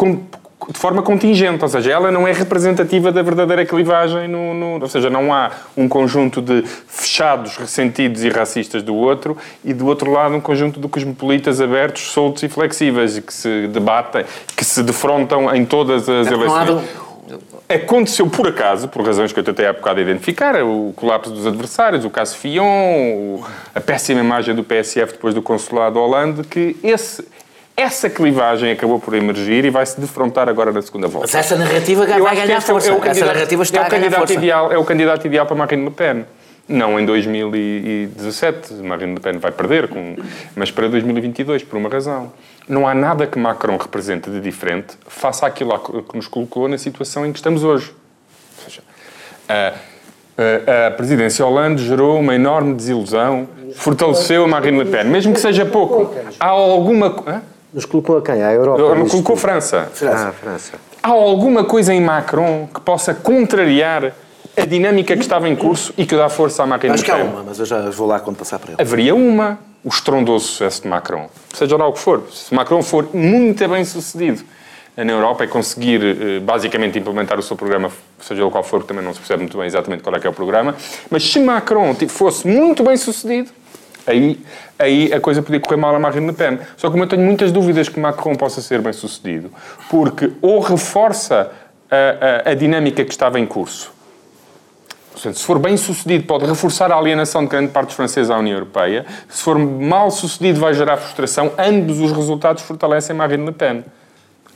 de forma contingente, ou seja, ela não é representativa da verdadeira clivagem, no, no- ou seja, não há um conjunto de fechados, ressentidos e racistas do outro e do outro lado um conjunto de cosmopolitas abertos, soltos e flexíveis e que se debatem, que se defrontam em todas as há eleições. Aconteceu por acaso, por razões que eu tentei há bocado identificar, o colapso dos adversários, o caso Fion, a péssima imagem do PSF depois do consulado Hollande, que esse, essa clivagem acabou por emergir e vai se defrontar agora na segunda volta. Mas essa narrativa vai ganhar é força. é o essa narrativa está é o a ganhar candidato força. Ideal, é o candidato ideal para Marine Le Pen. Não em 2017, Marine Le Pen vai perder, com, mas para 2022, por uma razão. Não há nada que Macron represente de diferente face àquilo que nos colocou na situação em que estamos hoje. Ou seja, a, a- a presidência Hollande gerou uma enorme desilusão, fortaleceu a Marine Le Pen, mesmo que seja pouco. Há alguma... Hã? Nos colocou a quem? À Europa? Não nisto colocou tudo? França. Ah, França. Há alguma coisa em Macron que possa contrariar a dinâmica que estava em curso e que dá força à Marine Acho que há uma, mas eu já vou lá quando passar para ele. Haveria uma, o estrondoso sucesso de Macron. Seja lá o que for. Se Macron for muito bem sucedido na Europa e conseguir eh, basicamente implementar o seu programa, seja ele qual for, que também não se percebe muito bem exatamente qual é que é o programa, mas se Macron fosse muito bem sucedido, aí, aí a coisa podia correr mal a Marine Le Pen. Só que eu tenho muitas dúvidas que Macron possa ser bem sucedido, porque ou reforça a, a- a dinâmica que estava em curso, se for bem sucedido, pode reforçar a alienação de grande parte dos franceses à União Europeia. Se for mal sucedido, vai gerar frustração. Ambos os resultados fortalecem Marine Le Pen.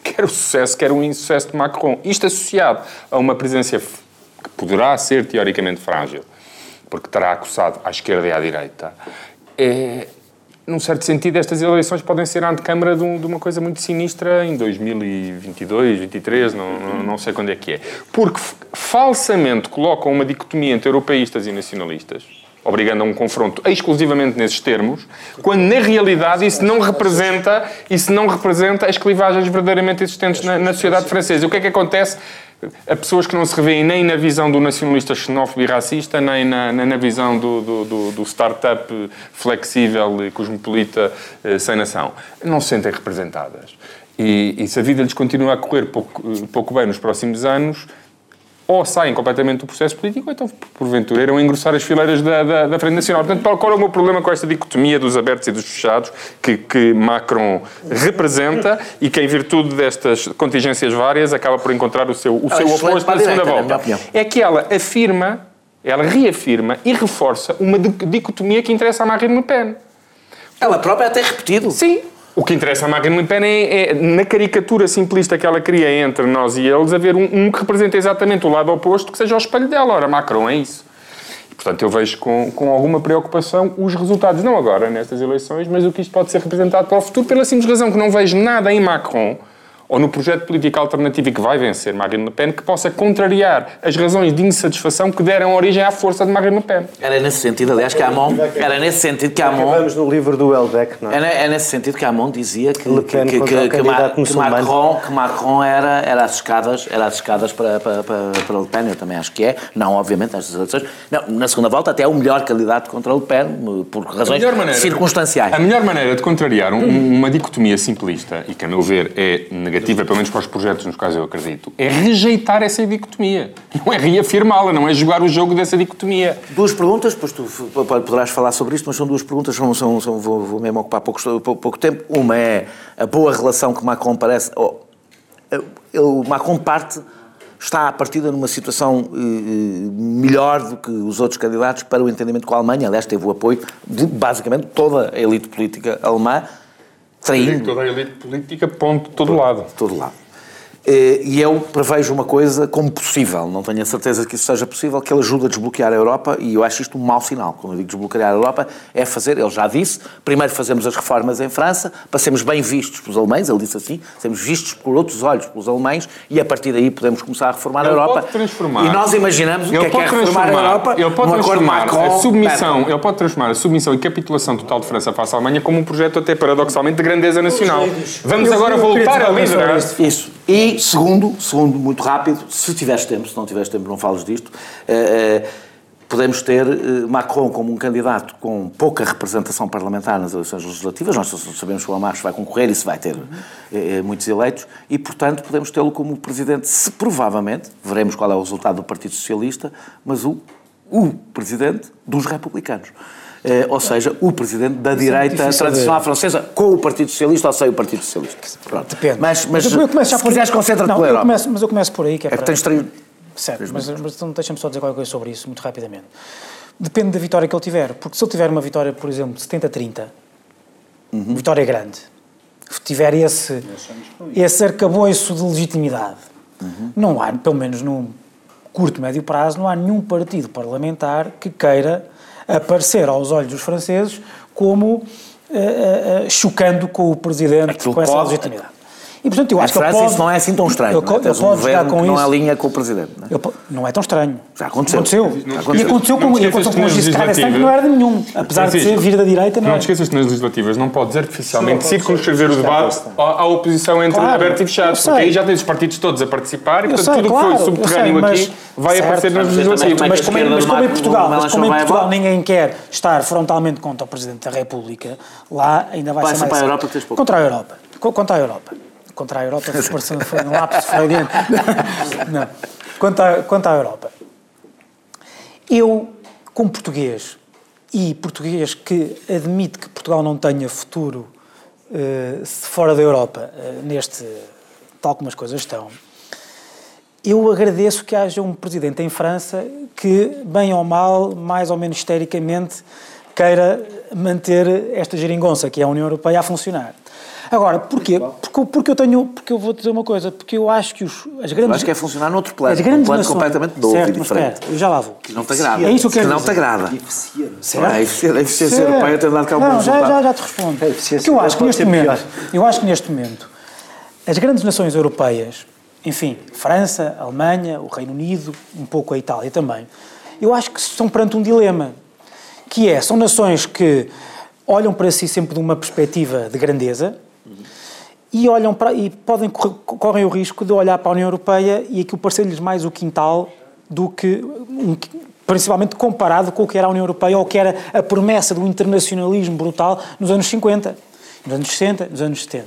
Quer o sucesso, quer o insucesso de Macron. Isto associado a uma presença que poderá ser teoricamente frágil, porque terá acossado à esquerda e à direita, é, num certo sentido, estas eleições podem ser a antecâmara de, um- de uma coisa muito sinistra em 2022, 2023, não, não, não sei quando é que é. Porque falsamente colocam uma dicotomia entre europeístas e nacionalistas, obrigando a um confronto exclusivamente nesses termos, quando na realidade isso não representa, isso não representa as clivagens verdadeiramente existentes na, na sociedade francesa. E o que é que acontece? A pessoas que não se revêem nem na visão do nacionalista xenófobo e racista, nem na, na, na visão do, do, do, do start-up flexível e cosmopolita eh, sem nação. Não se sentem representadas. E, e se a vida lhes continua a correr pouco, eh, pouco bem nos próximos anos, ou saem completamente do processo político, ou então, porventura, irão engrossar as fileiras da, da, da Frente Nacional. Portanto, qual é o meu problema com esta dicotomia dos abertos e dos fechados que, que Macron representa e que, em virtude destas contingências várias, acaba por encontrar o seu, o seu excelente oposto na segunda na volta? opinião. É que ela afirma, ela reafirma e reforça uma di- dicotomia que interessa a Marine Le Pen. Ela própria até repetido. Sim. O que interessa a Marine Le Pen é, é, na caricatura simplista que ela cria entre nós e eles, haver um, um que representa exatamente o lado oposto, que seja o espelho dela. Ora, Macron é isso. E, portanto, eu vejo com, com alguma preocupação os resultados, não agora, nestas eleições, mas o que isto pode ser representado para o futuro, pela simples razão que não vejo nada em Macron, ou no projeto político alternativo e que vai vencer Marine Le Pen, que possa contrariar as razões de insatisfação que deram origem à força de Marine Le Pen. Era nesse sentido, aliás, que Amon, era nesse sentido que Amon, Acabamos no livro do Welbeck, não é? é, nesse sentido que Amon dizia que, Le que, Pen que, que, que, candidato Ma- que. Macron, que Macron era, era às escadas, era às escadas para, para, para, para Le Pen, eu também acho que é, não obviamente nestas eleições, não, na segunda volta até é o melhor candidato contra Le Pen, por razões circunstanciais. A melhor maneira de contrariar um- uma dicotomia simplista, e que a meu ver é negativa, pelo menos para os projetos nos quais eu acredito, é rejeitar essa dicotomia. Não é reafirmá-la, não é jogar o jogo dessa dicotomia. Duas perguntas, depois tu poderás falar sobre isto, mas são duas perguntas, são, são, são- vou, vou mesmo ocupar pouco, pouco, tempo. Uma é a boa relação que Macron parece. oh, ele- Macron parte, está à partida numa situação eh, eh, melhor do que os outros candidatos para o entendimento com a Alemanha. Aliás, teve o apoio de basicamente toda a elite política alemã, traindo Toda a elite política, ponto, de todo lado. todo lado. Eh, E eu prevejo uma coisa como possível, não tenho a certeza que isso seja possível, que ele ajude a desbloquear a Europa e eu acho isto um mau sinal. Quando eu digo desbloquear a Europa, é fazer, ele já disse, primeiro fazemos as reformas em França, para sermos bem vistos pelos alemães, ele disse assim, sermos vistos por outros olhos pelos alemães e a partir daí podemos começar a reformar a Ele Europa. pode transformar. E nós imaginamos o que Ele é que é reformar a Europa ele pode transformar Macron- a submissão, ele pode transformar a submissão e capitulação total de França face à Alemanha como um projeto até paradoxalmente de grandeza nacional. Vamos Eu- agora voltar a liderar. sobre Isso. E segundo, segundo, muito rápido, se tiveres tempo, se não tiveres tempo não falas disto, eh, eh, podemos ter eh, Macron como um candidato com pouca representação parlamentar nas eleições legislativas, nós sabemos que o Amarros vai concorrer e se vai ter muitos eleitos, e portanto podemos tê-lo como presidente, se provavelmente, veremos qual é o resultado do Partido Socialista, mas o, o presidente dos republicanos. Eh, ou seja, o presidente da direita difícil tradicional de- francesa com o Partido Socialista ou sem o Partido Socialista. Pronto. Depende. Mas, mas, eu começo já se por- quiseres, concentra-te Não, pela Europa. começo, mas eu começo por aí, que é, É que para- tens traído. Certo, mas, mas então deixa-me só dizer qualquer coisa sobre isso, muito rapidamente. Depende da vitória que ele tiver, porque se ele tiver uma vitória, por exemplo, de 70-30, Uhum. vitória grande, se tiver esse, esse arcabouço de legitimidade, Uhum. não há, pelo menos num curto, médio prazo, não há nenhum partido parlamentar que queira aparecer aos olhos dos franceses como eh, eh, chocando com o presidente Aquilo com essa pode- legitimidade. E, portanto, eu acho que França pode... isso não é assim tão estranho. Ele, não, é? ele Tens um pode jogar com que isso. não alinha com o presidente. Não é? Po- não é tão estranho. Já aconteceu. Aconteceu. Já E aconteceu. aconteceu com, Não e te aconteceu com o que nas Gis Carrasco, que não era de nenhum. Apesar de ser vir da direita, não Não é. esqueças que nas legislativas não podes artificialmente circunscrever o debate à, oposição entre Claro, aberto e fechado, eu porque aí já tens os partidos todos a participar e Eu portanto tudo o que foi eu subterrâneo aqui vai aparecer nas eu legislativas. é Mas como, a em, em Marco Portugal, ninguém quer estar frontalmente contra o Presidente da República, lá ainda vai ser mais... para a Europa que tens pouco. Contra a Europa. Co- Contra a Europa. Contra a Europa, foi um lápis freudiano. Não. Quanto à, quanto à Europa. Eu, como português, e português que admite que Portugal não tenha futuro se fora da Europa, eh, neste, tal como as coisas estão, eu agradeço que haja um presidente em França que, bem ou mal, mais ou menos histericamente, queira manter esta geringonça, que é a União Europeia, a funcionar. Agora, porquê? Porque, porque eu tenho, porque eu vou dizer uma coisa, porque eu acho que os, as grandes... Eu acho que é funcionar noutro plano, as grandes um plano nações- completamente novo certo, e mas diferente. espera, eu já lá vou. Que não te agrada. É isso que eu quero Que não dizer. te agrada. Certo? A eficiência, a eficiência Certo. europeia tem dado cá Não, já, já, já te respondo. A eficiência Porque eu acho que neste momento, pior. eu acho que neste momento, as grandes nações europeias, enfim, França, Alemanha, o Reino Unido, um pouco a Itália também, eu acho que estão perante um dilema, que é, são nações que olham para si sempre de uma perspectiva de grandeza e olham para e podem correm o risco de olhar para a União Europeia e aquilo parecer-lhes mais o quintal do que um, principalmente comparado com o que era a União Europeia ou que era a promessa do internacionalismo brutal nos anos 50, nos anos 60, nos anos 70.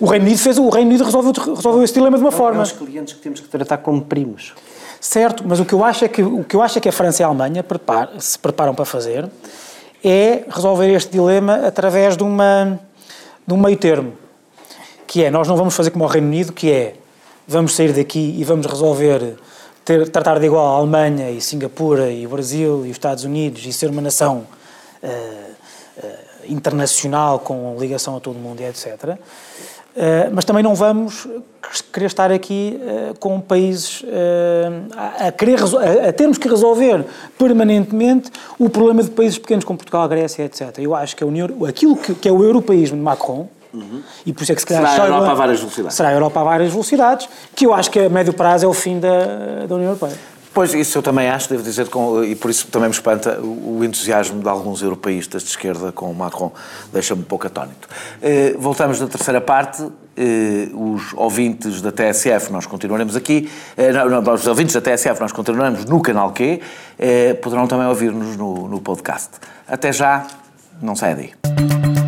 O Reino Unido fez o Reino Unido resolveu, resolveu esse dilema de uma forma. Uns clientes que temos que tratar como primos. Certo, mas o que eu acho é que o que eu acho é que a França e a Alemanha prepar- se preparam para fazer é resolver este dilema através de uma de um meio termo, que é nós não vamos fazer como o Reino Unido, que é vamos sair daqui e vamos resolver ter, tratar de igual a Alemanha e Singapura e o Brasil e os Estados Unidos e ser uma nação eh, eh, internacional com ligação a todo o mundo e etc. Uh, mas também não vamos querer estar aqui uh, com países uh, a, a, querer a, a, termos que resolver permanentemente o problema de países pequenos como Portugal, Grécia, etc. Eu acho que a União, aquilo que, que é o europeísmo de Macron, E por isso é que se calhar Será a Europa a várias velocidades. Será a Europa a várias velocidades, que eu acho que a médio prazo é o fim da, da União Europeia. Pois, isso eu também acho, devo dizer, com, e por isso também me espanta o, o entusiasmo de alguns europeístas de esquerda com o Macron, deixa-me um pouco atónito. Eh, voltamos na terceira parte, eh, os ouvintes da TSF, nós continuaremos aqui, eh, não, não, os ouvintes da TSF, nós continuaremos no canal Q, eh, poderão também ouvir-nos no, no podcast. Até já, não sai daí.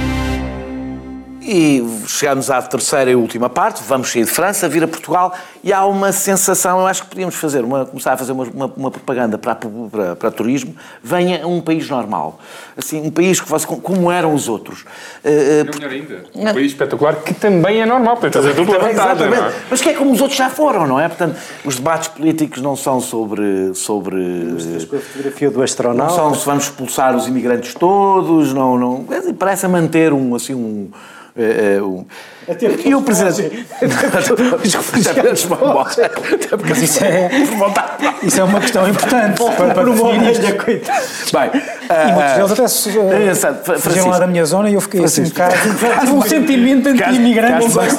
E chegamos à terceira e última parte, vamos sair de França, vir a Portugal e há uma sensação, eu acho que podíamos fazer, uma, começar a fazer uma, uma, uma propaganda para, para, para turismo, venha a um país normal. Assim, um país que fosse como, como eram os outros. Eh, eh, Melhor ainda, um país espetacular que também é normal, portanto, a dupla vantagem, não é? Mas que é como os outros já foram, não é? Portanto, os debates políticos não são sobre. sobre Com a fotografia do não astronauta. são se vamos expulsar os imigrantes todos, não. não parece a manter um. Assim, um eh, um- e o presidente. Até porque [laughs] vão embora. Até porque Mas isso é-. Isso é uma questão importante para, para definir isto. Bem, E muitos deles até se, é uh. Fra- fugiram lá da minha zona e eu fiquei assim um bocado. [laughs] um sentimento anti-imigrante. Ficaste-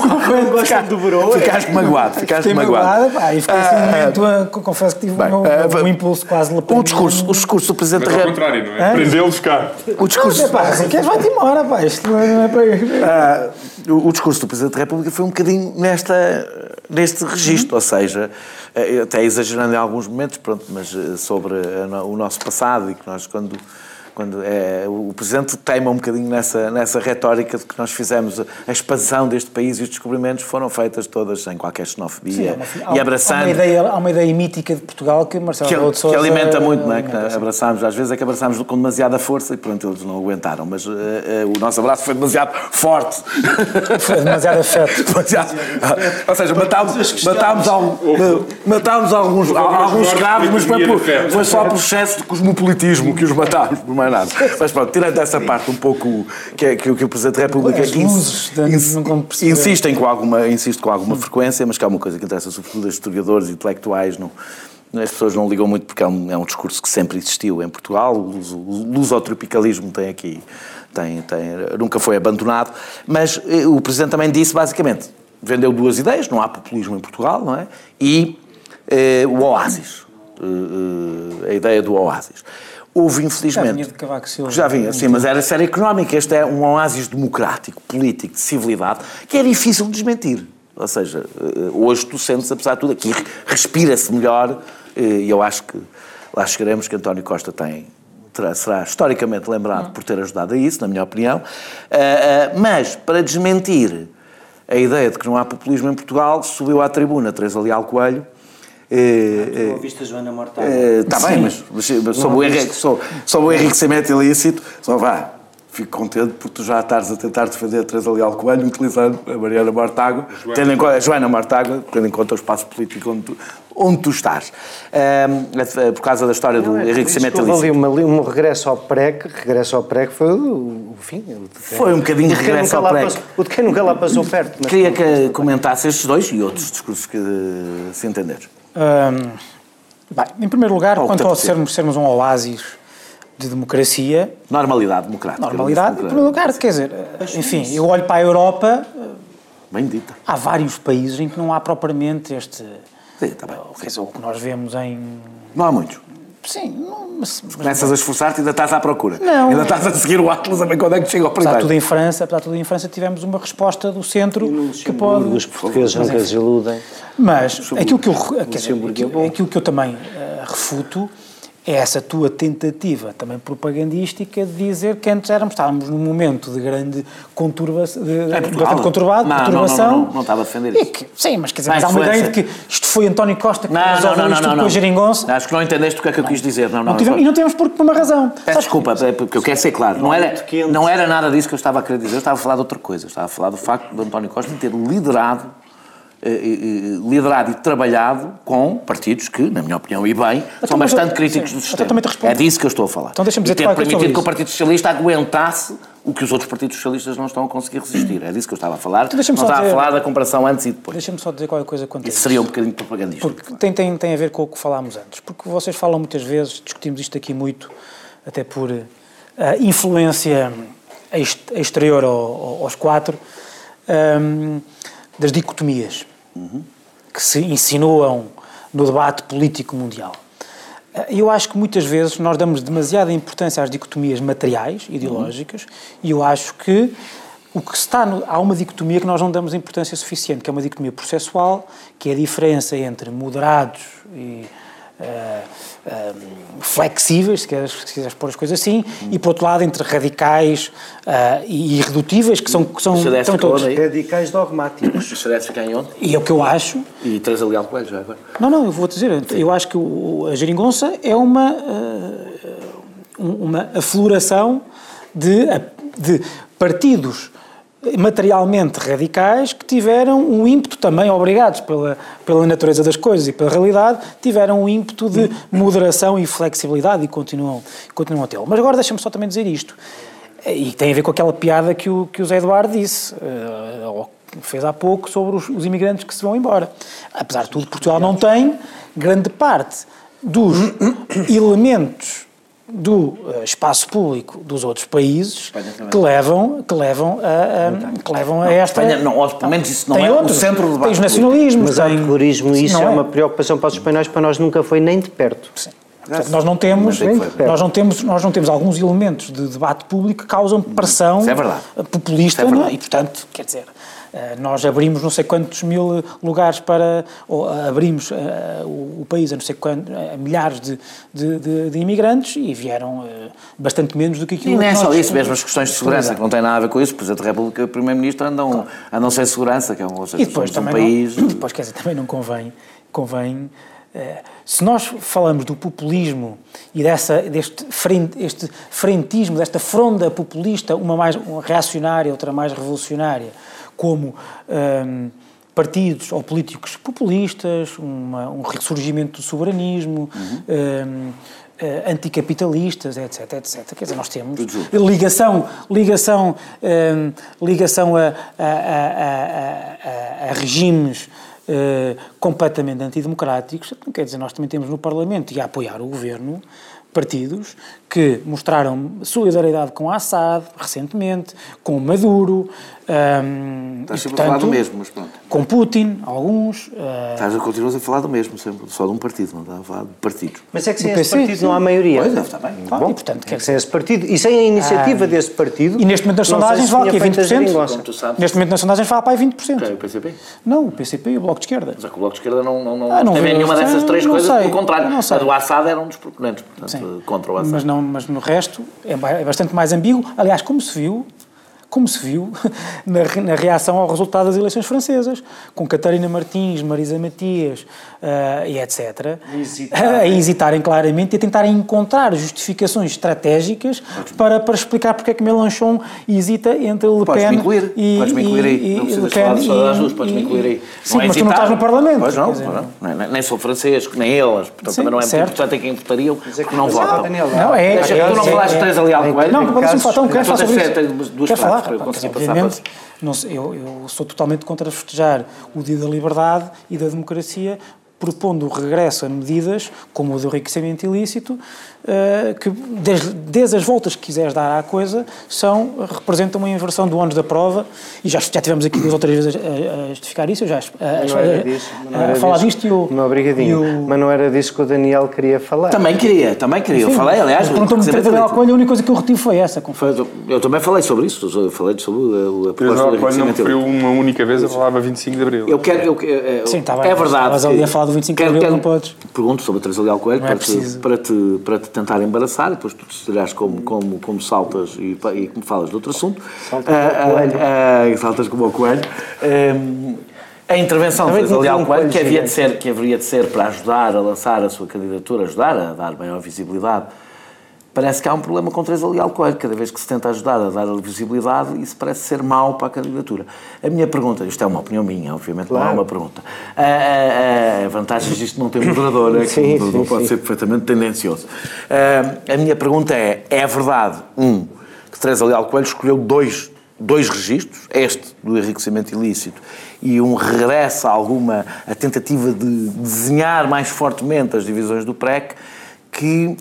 Gostam do Verão. Ficaste magoado, ficaste magoado. e fiquei assim um Ah, momento, a- confesso que tive um, ah, impulso quase lapidar. O discurso, o discurso do Presidente Mas ao República. contrário, não é? Prendê-los cá. O discurso, Pá, assim, queres vai-te embora, pá, isto não é para... Ah, o, o discurso do Presidente da República foi um bocadinho nesta, neste registro, ou seja, eh, até exagerando em alguns momentos, pronto, mas eh, sobre o nosso passado e que nós, quando. Quando é, o Presidente teima um bocadinho nessa, nessa retórica de que nós fizemos a, expansão deste país e os descobrimentos foram feitas todas sem qualquer xenofobia Há- e há abraçando. uma, ideia, há uma ideia mítica de Portugal que Marcelo que, de que Sousa alimenta muito, não é? Que alimenta, sim. abraçámos, às vezes é que abraçámos com demasiada força e pronto, eles não aguentaram, mas eh, eh, o nosso abraço foi demasiado forte. [laughs] Foi demasiado afeto. [laughs] Demasiado. Ou seja, matámos, matámos, al- matámos alguns, alguns escravos, mas foi, por, foi só por excesso de cosmopolitismo que os matámos, por mais nada. Mas pronto, tirando essa parte um pouco que, é- que, o- que o Presidente da República As luzes, ins- insistem com alguma, insiste com alguma frequência, mas que é uma coisa que interessa sobretudo a historiadores e intelectuais, não, as pessoas não ligam muito porque é um, é um discurso que sempre existiu em Portugal, o lusotropicalismo tem aqui, tem, tem, nunca foi abandonado, mas eh, o Presidente também disse basicamente, vendeu duas ideias, não há populismo em Portugal, não é? E eh, o oásis, eh, eh, a ideia do oásis. Houve, infelizmente... Já vinha de Cavaco Silva. Já vinha, sim, mas era série económica. Este é um oásis democrático, político, de civilidade, que é difícil de desmentir. Ou seja, eh, hoje tu sentes, apesar de tudo, aqui respira-se melhor eh, e eu acho que lá chegaremos que António Costa tem, terá- será historicamente lembrado por ter ajudado a isso, na minha opinião. Eh, Mas, para desmentir a ideia de que não há populismo em Portugal, subiu à tribuna Teresa Leal Coelho eh, eh, Ouviste a Joana? Está bem, mas, mas, sobre, o enrique, sobre, sobre o enriquecimento ilícito, só vá, fico contente porque tu já estás a tentar defender a Teresa Leal Coelho utilizando a Mariana Mortágua, tendo em conta, a Joana Mortágua, tendo em conta o espaço político onde tu, onde tu estás. Ahm, por causa da história do enriquecimento Houve ali ilícito. uma, ali um regresso ao PREC, regresso ao PREC foi o, fim. Foi um bocadinho o de quem regresso nunca ao lá PREC. passou- O de quem nunca lá passou perto. mas- Queria que comentasse estes dois e outros discursos que se entenderes. Hum, bem, em primeiro lugar, Ou quanto ao sermos, sermos um oásis de democracia, Normalidade democrática. normalidade, em primeiro lugar, quer dizer, enfim, eu olho para a Europa, Bem dita. há vários países em que não há propriamente este. Sim, está bem. Quer dizer, o que nós vemos em. Não há muitos. Sim, não, mas, mas Começas a esforçar-te e ainda estás à procura. Não. Ainda estás a seguir o Atlas a ver quando é que chega ao apesar primeiro. tudo em França, apesar de tudo em França, tivemos uma resposta do centro que pode. Os portugueses nunca se iludem. Mas aquilo que eu, é aquilo, bom. aquilo que eu também eh, refuto é essa tua tentativa também propagandística de dizer que antes éramos, estávamos num momento de grande conturbação, de, É bastante conturbado, Não, não, conturbação. não, não, não estava a defender isso. que- sim, mas quer dizer, mas há uma ideia de que isto foi António Costa que Não, não, resolveu não, isto não, tudo não. com a geringonça. Acho que não entendeste o que é que eu quis dizer. Não, não. Não tivemos- e não temos por por uma razão. Peço desculpa, é porque eu quero ser claro. Não era, quente. não era nada disso que eu estava a querer dizer. Eu estava a falar de outra coisa. Eu estava a falar do facto de António Costa ter liderado liderado e trabalhado com partidos que, na minha opinião, e bem, são Então, eu- bastante críticos sim, do então sistema. É disso que eu estou a falar. Então deixa-me E dizer-te ter permitido sobre que o. Partido Socialista aguentasse o que os outros partidos socialistas não estão a conseguir resistir. É disso que eu estava a falar. Então não estava dizer- a falar da comparação antes e depois. Deixa-me só dizer qualquer coisa quanto Isso seria um bocadinho propagandista. Porque tem, tem, tem a ver com o que falámos antes. Porque vocês falam muitas vezes, discutimos isto aqui muito, até por eh, influência ex- exterior ao- ao- aos quatro, ehm, das dicotomias que se insinuam no debate político mundial. Eh, Eu acho que muitas vezes nós damos demasiada importância às dicotomias materiais, ideológicas, e eu acho que o que está no- há uma dicotomia que nós não damos importância suficiente, que é uma dicotomia processual, que é a diferença entre moderados e eh, eh, flexíveis, se quiseres, se quiseres pôr as coisas assim, e por outro lado entre radicais eh, e irredutíveis, que são, que são, estão ficar todos. aí? Radicais dogmáticos. Os Xeretes ficam em onde? E é o que eu acho, E Teresa Leal Coelho já agora. não, não, eu vou dizer, eu acho que o- a geringonça é uma, um- uma afloração de, de partidos materialmente radicais que tiveram um ímpeto também, obrigados pela, pela natureza das coisas e pela realidade, tiveram um ímpeto de moderação e flexibilidade e continuam, continuam a tê-lo. Mas agora deixa-me só também dizer isto, e tem a ver com aquela piada que o, que o Zé Eduardo disse, eh, ou fez há pouco, sobre os, os imigrantes que se vão embora. Apesar de tudo, Portugal não tem grande parte dos elementos do eh, espaço público dos outros países que levam, que levam, a, a- que levam a esta... Espanha não, ou pelo menos isso não Tem é o outros. centro do debate Tem os nacionalismos, Mas tem... terrorismo, isso não é uma preocupação para os espanhóis, para nós nunca foi nem de perto. Portanto, nós não temos, é nós não temos, nós não temos alguns elementos de debate público que causam pressão é populista é não é? e, portanto, quer dizer, nós abrimos não sei quantos mil lugares para, ou eh, abrimos eh, o, o país a não sei quantos, a milhares de, de, de- de imigrantes e vieram eh, bastante menos do que aquilo E não é que só isso, mesmo as questões de segurança, que não têm nada a ver com isso. O Presidente da República e o Primeiro-Ministro andam, andam sem segurança, que é um, ou seja, E depois somos um também país... não, [coughs] depois, quer dizer, também não convém, convém eh, se nós falamos do populismo e dessa, deste frente, este frentismo, desta fronda populista, uma mais reacionária, outra mais revolucionária, como ehm, partidos ou políticos populistas, uma- um ressurgimento do soberanismo, ehm, eh, anticapitalistas, etc, etc. Quer dizer, nós temos ligação, ligação, ehm, ligação a, a- a- a- regimes eh, completamente antidemocráticos, quer dizer, nós também temos no Parlamento e a apoiar o governo partidos que mostraram solidariedade com Assad recentemente, com Maduro, ehm, Estás e, sempre a falar portanto, do mesmo, mas pronto. com Putin, alguns. eh, Estás a continuas a falar do mesmo, sempre, só de um partido, não estás a falar de partidos. Mas é que sem Do esse PC, partido sim. não há maioria. Pois, deve estar bem. claro, Bom, e, portanto, quer é que sem esse partido e sem a iniciativa desse partido. E neste momento nas sondagens se vale aqui a 20%. geringonça. Como tu sabes. Neste momento nas sondagens fala para aí 20%. Ok, o PCP. Não, o PCP e o Bloco de Esquerda. Mas é que o Bloco de Esquerda não, não, não, Ah, não teve nenhuma dessas três não coisas, sei, pelo contrário. não sei. A do Assad era um dos proponentes, portanto, Sim. Contra o Assad. Mas, não, mas no resto é é bastante mais ambíguo. Aliás, como se viu, como se viu na, re- na reação ao resultado das eleições francesas, com Catarina Martins, Marisa Matias ah, e etc., a hesitarem claramente e a tentarem encontrar justificações estratégicas para, para explicar porque é que Mélenchon hesita entre Le Podes Pen me incluir, e, podes me incluir aí. e- não e precisas Le falar Pen só das e- duas, podes me e- incluir aí. Sim, é mas tu não hesitar. estás no Parlamento. Pois não, dizer, pois não. Nem- sou francês, nem eles. Portanto, Sim, também não é certo. muito importante em quem votariam, porque não votam. Não, é- é- tu não é- falaste de é- Teresa Leal Coelho? Não, deixa-me falar, então, quero falar sobre isso. Quero falar, eu passar obviamente, não eu, eu sou totalmente contra festejar o dia da liberdade e da democracia, propondo o regresso a medidas como o do enriquecimento ilícito, eh, que desde, desde as voltas que quiseres dar à coisa, são, representam uma inversão do ônus da prova, e já, já tivemos aqui duas ou três vezes a, a justificar isso, eu já a, Mas não mas não falar disto e o... Não, obrigadinho. o- Mas não era disso que o Daniel queria falar. Também queria, também queria. Eu Sim, falei, aliás, mas Perguntou-me Leal ali. Coelho, a única coisa que eu retive foi essa, confesso. Foi- Eu também falei sobre isso, eu falei sobre a, proposta do Coelho não enriquecimento referiu uma única vez a palavra 25 de Abril. Eu quero. Eu, eu- Sim, tá bem, é mas verdade. ali que- a falar do 25 de quero- Abril, quero- não podes. Pergunto sobre a Teresa Leal Coelho é para, te, preciso. para, te, para te tentar embaraçar, depois tu decidirás como, como, como saltas e, e como falas de outro assunto. Saltas Ah, como o coelho. ah, ah, saltas como o coelho. Ahm, a intervenção de Teresa Leal Coelho, coelho que havia, de ser, que haveria de ser para ajudar a lançar a sua candidatura, ajudar a dar maior visibilidade parece que há um problema com Teresa Leal Coelho. Cada vez que se tenta ajudar a dar a visibilidade, isso parece ser mau para a candidatura. A minha pergunta, isto é uma opinião minha, obviamente claro. não é uma pergunta. A, a, a vantagem disto não ter moderador é que [laughs] sim, sim, pode sim. ser perfeitamente tendencioso. A, a minha pergunta é, é verdade, um, que Teresa Leal Coelho escolheu dois, dois registros, este do enriquecimento ilícito e um regresso a alguma a tentativa de desenhar mais fortemente as divisões do PREC, que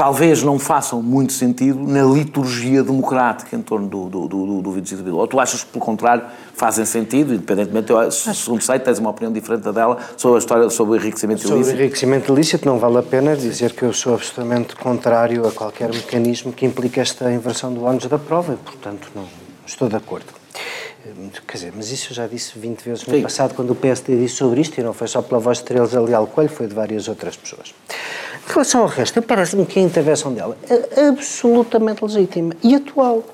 talvez não façam muito sentido na liturgia democrática em torno do, do, do, do 25 de Abril. Ou tu achas que, pelo contrário, fazem sentido, independentemente, eu, segundo sei, tens uma opinião diferente da dela sobre a história sobre o enriquecimento ilícito? Sobre o enriquecimento ilícito não vale a pena dizer que eu sou absolutamente contrário a qualquer mecanismo que implique esta inversão do ônus da prova e, portanto, não estou de acordo. Quer dizer, mas isso eu já disse 20 vezes no Sim. passado, quando o PSD disse sobre isto, e não foi só pela voz de Teresa Leal Coelho, foi de várias outras pessoas. Em relação ao resto, parece-me que a intervenção dela é absolutamente legítima e atual.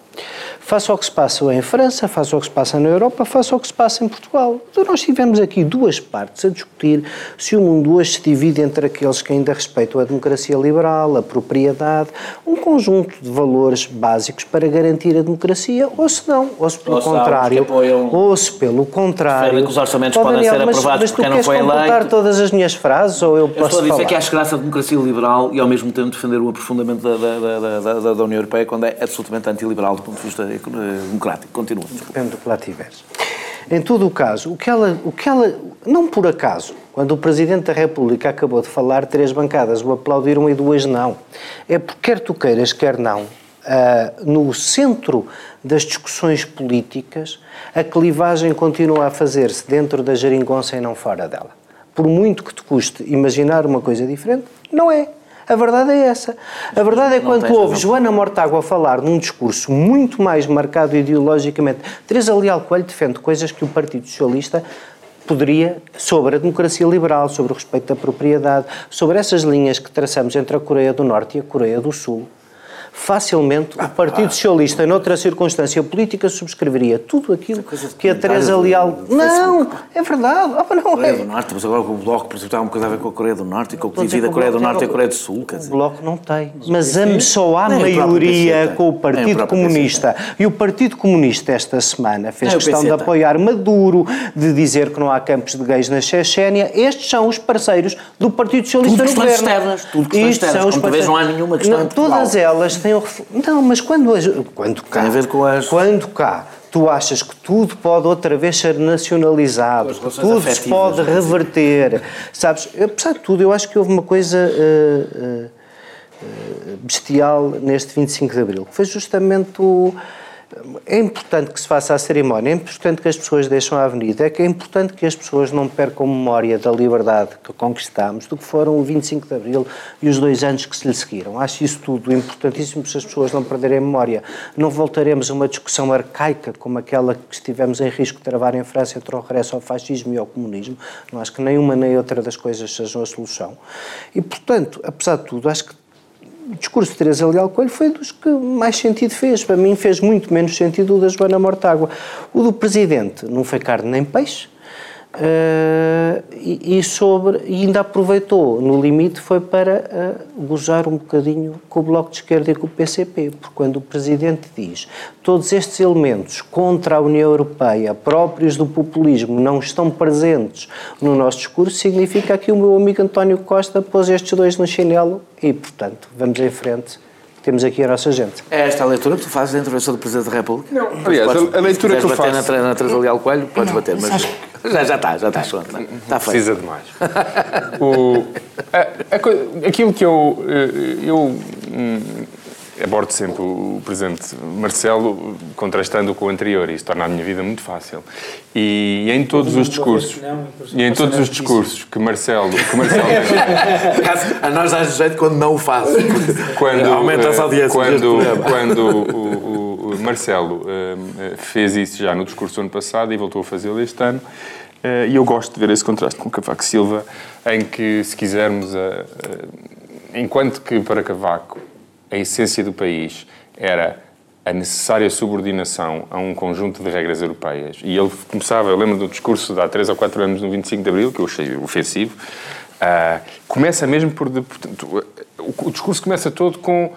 Faça o que se passa em França, faça o que se passa na Europa, faça o que se passa em Portugal. Então nós tivemos aqui duas partes a discutir se o mundo hoje se divide entre aqueles que ainda respeitam a democracia liberal, a propriedade, um conjunto de valores básicos para garantir a democracia, ou se não, ou se pelo ou contrário, apoiam, ou se pelo contrário... que os orçamentos podem ser aprovados mas porque não foi eleito. Mas tu todas as minhas frases ou eu posso Eu estou a dizer falar? que acho graça a democracia liberal e ao mesmo tempo defender o aprofundamento da, da, da, da, União Europeia quando é absolutamente antiliberal ponto de vista democrático. Continua. Depende do que lá tiveres. Em todo o caso, o que, ela, o que ela, não por acaso, quando o Presidente da República acabou de falar, três bancadas o aplaudiram e duas não. É porque quer tu queiras, quer não, uh, no centro das discussões políticas, a clivagem continua a fazer-se dentro da geringonça e não fora dela. Por muito que te custe imaginar uma coisa diferente, não é. A verdade é essa. A verdade é quando tu ouves Joana Mortágua falar num discurso muito mais marcado ideologicamente. Teresa Leal Coelho defende coisas que o Partido Socialista poderia, sobre a democracia liberal, sobre o respeito da propriedade, sobre essas linhas que traçamos entre a Coreia do Norte e a Coreia do Sul, facilmente o Partido Socialista, noutra circunstância política, subscreveria tudo aquilo que a Teresa Leal. Não, é verdade. Oh, não Coreia é. do Norte, mas agora o Bloco, por exemplo, está uma coisa a ver com a Coreia do Norte e com o que divide a Coreia do Norte e a Coreia do Sul. Quer dizer. O Bloco não tem. Mas só há maioria com o Partido Comunista. E o Partido Comunista, esta semana, fez questão de apoiar Maduro, de dizer que não há campos de gays na Chechênia. Estes são os parceiros do Partido Socialista tudo no governo. Externas, tudo questões externas. Como talvez não há nenhuma questão Todas elas têm o Não, mas quando, quando cá... Tem a ver com as... Quando cá tu achas que tudo pode outra vez ser nacionalizado, que tudo se pode reverter, sabes? Apesar de tudo, eu acho que houve uma coisa uh, uh, bestial neste 25 de Abril, que foi justamente o é importante que se faça a cerimónia, é importante que as pessoas deixem a avenida, é que é importante que as pessoas não percam memória da liberdade que conquistámos, do que foram o 25 de Abril e os dois anos que se lhe seguiram. Acho isso tudo importantíssimo se as pessoas não perderem memória. Não voltaremos a uma discussão arcaica como aquela que estivemos em risco de travar em França entre o regresso ao fascismo e ao comunismo. Não acho que nenhuma nem outra das coisas sejam a solução. E, portanto, apesar de tudo, acho que o discurso de Teresa Leal Coelho foi dos que mais sentido fez. Para mim fez muito menos sentido o da Joana Mortágua. O do Presidente não foi carne nem peixe, Uh, e, e, sobre e ainda aproveitou no limite foi para uh, gozar um bocadinho com o Bloco de Esquerda e com o PCP porque quando o Presidente diz todos estes elementos contra a União Europeia próprios do populismo não estão presentes no nosso discurso significa que o meu amigo António Costa pôs estes dois no chinelo e portanto vamos em frente temos aqui a nossa gente. É esta a leitura que tu fazes da intervenção do Presidente da República? Não. Aliás, podes, a, leitura que eu faço... bater na, na Teresa Leal Coelho, podes não, bater, mas... Já, já está, já está. Está, está Precisa de mais. o, a, a, aquilo que eu... Eh, eu hum, abordo sempre o Presidente Marcelo contrastando com o anterior. Isso torna a minha vida muito fácil. E, em todos os discursos... E em todos os discursos que Marcelo... Que Marcelo [laughs] a nós dá jeito quando não o faz. Quando, Aumenta as audiências Quando, quando o Marcelo uh, fez isso já no discurso do ano passado e voltou a fazê-lo este ano, uh, e eu gosto de ver esse contraste com Cavaco Silva, em que, se quisermos, uh, enquanto que para Cavaco a essência do país era a necessária subordinação a um conjunto de regras europeias. E ele começava, eu lembro do discurso de há 3 ou 4 anos, no 25 de Abril, que eu achei ofensivo, uh, começa mesmo por... Portanto, o discurso começa todo com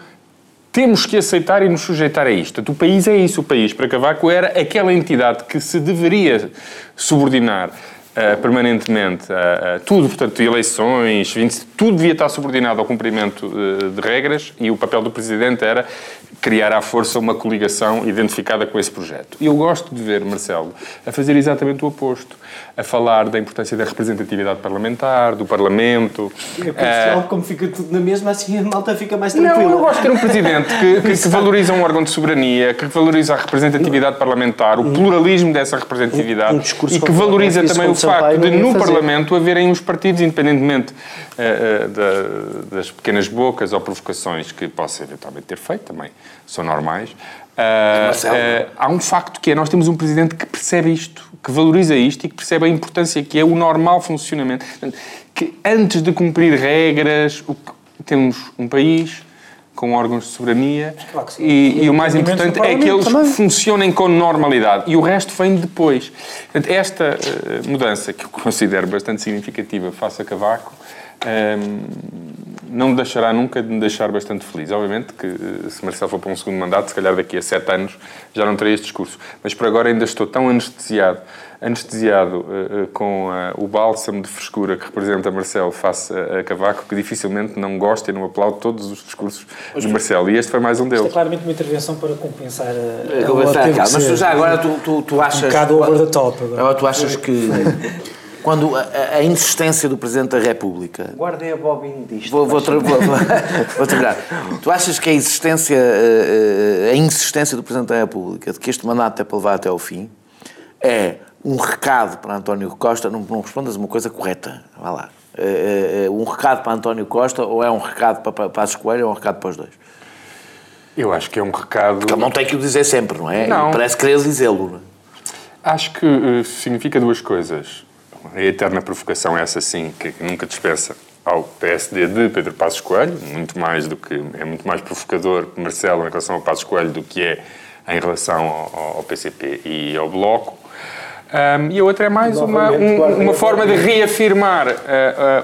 temos que aceitar e nos sujeitar a isto. O país é isso. O país, para Cavaco, era aquela entidade que se deveria subordinar Uh, permanentemente uh, uh, tudo, portanto, eleições, 20, tudo devia estar subordinado ao cumprimento de regras e o papel do Presidente era criar à força uma coligação identificada com esse projeto. E eu gosto de ver Marcelo a fazer exatamente o oposto, a falar da importância da representatividade parlamentar, do Parlamento. É uh, como fica tudo na mesma, assim a malta fica mais tranquila. Não, eu gosto de ter um Presidente que, que, que [laughs] valoriza um órgão de soberania, que valoriza a representatividade parlamentar, o pluralismo dessa representatividade um, um e que valoriza também o facto de no fazer. Parlamento haverem os partidos, independentemente uh, uh, da, das pequenas bocas ou provocações que possa eventualmente ter feito também são normais. Uh, uh, há um facto que é, nós temos um Presidente que percebe isto, que valoriza isto e que percebe a importância que é o normal funcionamento. Que antes de cumprir regras, o temos um país com órgãos de soberania claro e, e, e, o mais importante é que eles também. funcionem com normalidade e o resto vem depois. Portanto, esta uh, mudança, que eu considero bastante significativa face a Cavaco, não me deixará nunca de me deixar bastante feliz. Obviamente que eh, se Marcelo for para um segundo mandato, se calhar daqui a sete anos já não terei este discurso. Mas por agora ainda estou tão anestesiado, anestesiado uh, uh, com uh, o bálsamo de frescura que representa Marcelo face a, a, Cavaco, que dificilmente não gosto e não aplaudo todos os discursos de Marcelo. E este foi mais um deles. Isto é claramente uma intervenção para compensar a, a, a Mas tu já agora tu, tu, tu achas... Um bocado over the top. Agora tu achas que... quando a, a, insistência do Presidente da República. Guardem a bobina disto. Vou, vou, vou, vou [laughs] terminar. Tu achas que a existência, a, a insistência do Presidente da República de que este mandato é para levar até ao fim é um recado para António Costa? Não, não respondas uma coisa correta. Vá lá. É, é, é um recado para António Costa ou é um recado para, para Passos Coelho ou é um recado para os dois? Eu acho que é um recado. Porque ele não tem que o dizer sempre, não é? Não. Parece querer dizê-lo. Acho que uh, significa duas coisas a eterna provocação é essa sim, que nunca dispersa ao PSD de Pedro Passos Coelho, muito mais do que é muito mais provocador Marcelo em relação ao Passos Coelho do que é em relação ao, ao PCP e ao Bloco. Um, e a outra é mais uma, um, uma forma de reafirmar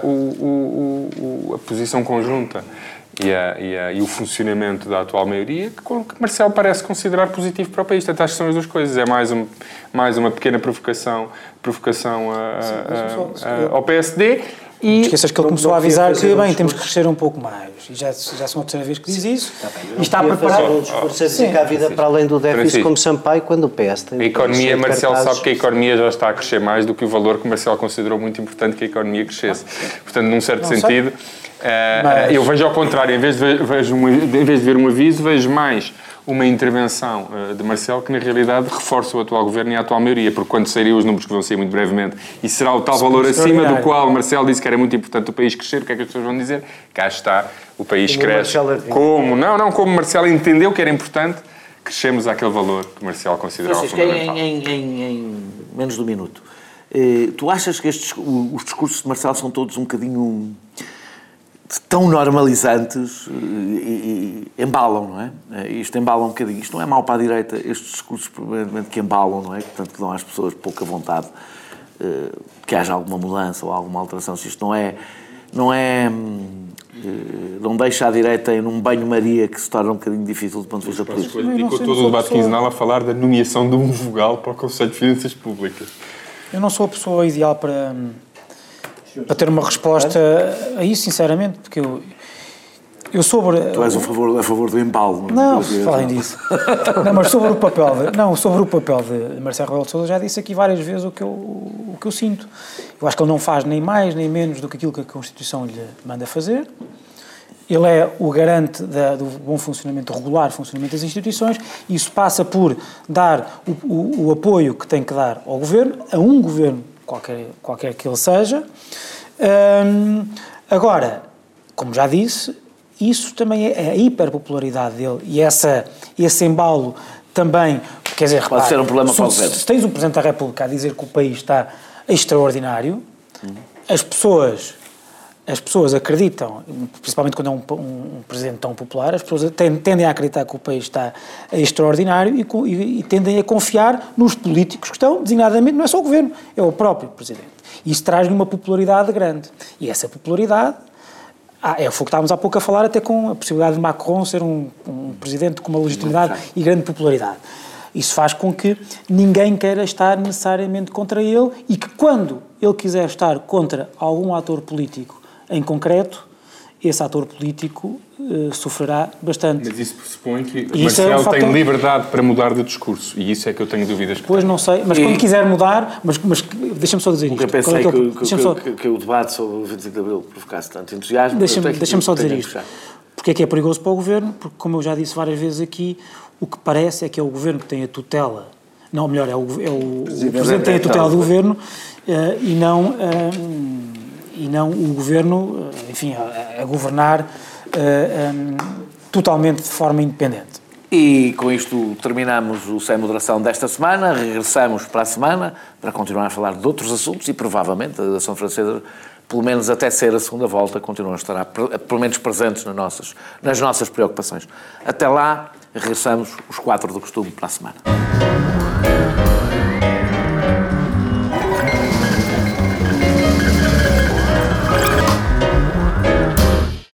o, o, o, a posição conjunta e, a, e, a, e, o funcionamento da atual maioria, que, Marcelo parece considerar positivo para o país. Portanto, acho que são as duas coisas. É mais, um, mais uma pequena provocação, provocação a, Sim, ao PSD. E esqueças que ele começou a avisar que, bem, temos que crescer um pouco mais. E já, já são a terceira vez que diz isso. Está e está preparado. Um discurso a dizer que a vida para além do déficit, como Sampaio, quando o PS tem. A economia, Marcelo sabe que a economia já está a crescer mais do que o valor que Marcelo considerou muito importante que a economia crescesse. Portanto, num certo Não sentido. Mas... Eu vejo ao contrário, em vez, de, vejo em vez de ver um aviso, vejo mais uma intervenção de Marcelo que, na realidade, reforça o atual governo e a atual maioria, porque quando sairiam os números que vão sair muito brevemente e será o tal valor acima do qual Marcelo disse que era muito importante o país crescer, o que é que as pessoas vão dizer? Cá está, o país como cresce. Como? Não, não, como Marcelo entendeu que era importante, crescemos àquele valor que Marcelo considerava Francisco, fundamental. Em, em, em, menos de um minuto, eh, tu achas que estes, os discursos de Marcelo são todos um bocadinho tão normalizantes e, e, embalam, não é? Eh, isto embala um bocadinho. Isto não é mau para a direita, estes discursos provavelmente que embalam, não é? Portanto, que dão às pessoas pouca vontade uh, que haja alguma mudança ou alguma alteração. Se isto não é. Não é. Não deixa a direita em um banho-maria que se torna um bocadinho difícil do ponto de vista político. Dedicou todo o debate quinzenal a falar da nomeação de um vogal para o Conselho de Finanças Públicas. Eu não sou a pessoa ideal para para ter uma resposta a isso, sinceramente, porque eu, eu sobre... Tu és a favor, a favor do embalo. Não, não falem disso. não, mas sobre o papel de, não, sobre o papel de Marcelo Rebelo de Sousa já disse aqui várias vezes o que, eu, o que eu sinto. Eu acho que ele não faz nem mais nem menos do que aquilo que a Constituição lhe manda fazer. Ele é o garante da, do bom funcionamento, regular funcionamento das instituições. Isso passa por dar o, o, o apoio que tem que dar ao governo, a um governo qualquer, qualquer que ele seja. Um, agora, como já disse, isso também é a hiperpopularidade dele e essa, esse embalo também, quer dizer, pode repare, ser um problema para o governo. Se tens o Presidente da República a dizer que o país está extraordinário, uhum. as pessoas as pessoas acreditam, principalmente quando é um, um, um presidente tão popular, as pessoas tendem a acreditar que o país está extraordinário e, e, e, tendem a confiar nos políticos que estão, designadamente, não é só o governo, é o próprio presidente. Isso traz-lhe uma popularidade grande. E essa popularidade Ah, é, o que estávamos há pouco a falar, até com a possibilidade de Macron ser um, um presidente com uma legitimidade e grande popularidade. Isso faz com que ninguém queira estar necessariamente contra ele e que quando ele quiser estar contra algum ator político em concreto, esse ator político uh, sofrerá bastante. Mas isso pressupõe que E Marcelo é um tem liberdade para mudar de discurso. E isso é que eu tenho dúvidas que Pois tem. não sei, mas E- quando quiser mudar, mas, mas deixa-me só dizer isto. Nunca é pensei que é o- que, que- deixa-me só- que- que o debate sobre o 25 de Abril provocasse tanto entusiasmo. Deixa-me Eu deixa só dizer que isto. Porque é que é perigoso para o Governo? Porque, como eu já disse várias vezes aqui, o que parece é que é o Governo que tem a tutela, não, melhor, é o, é o, o Presidente que tem a tutela do Governo eh, e, não, eh, e não o Governo, eh, enfim, a, a governar eh, em, totalmente de forma independente. E com isto terminamos o Sem Moderação desta semana. Regressamos para a semana para continuar a falar de outros assuntos e provavelmente a Ação Francesa, pelo menos até ser a segunda volta, continua a estar pelo menos presentes nas nossas, nas nossas preocupações. Até lá, regressamos os quatro do costume para a semana.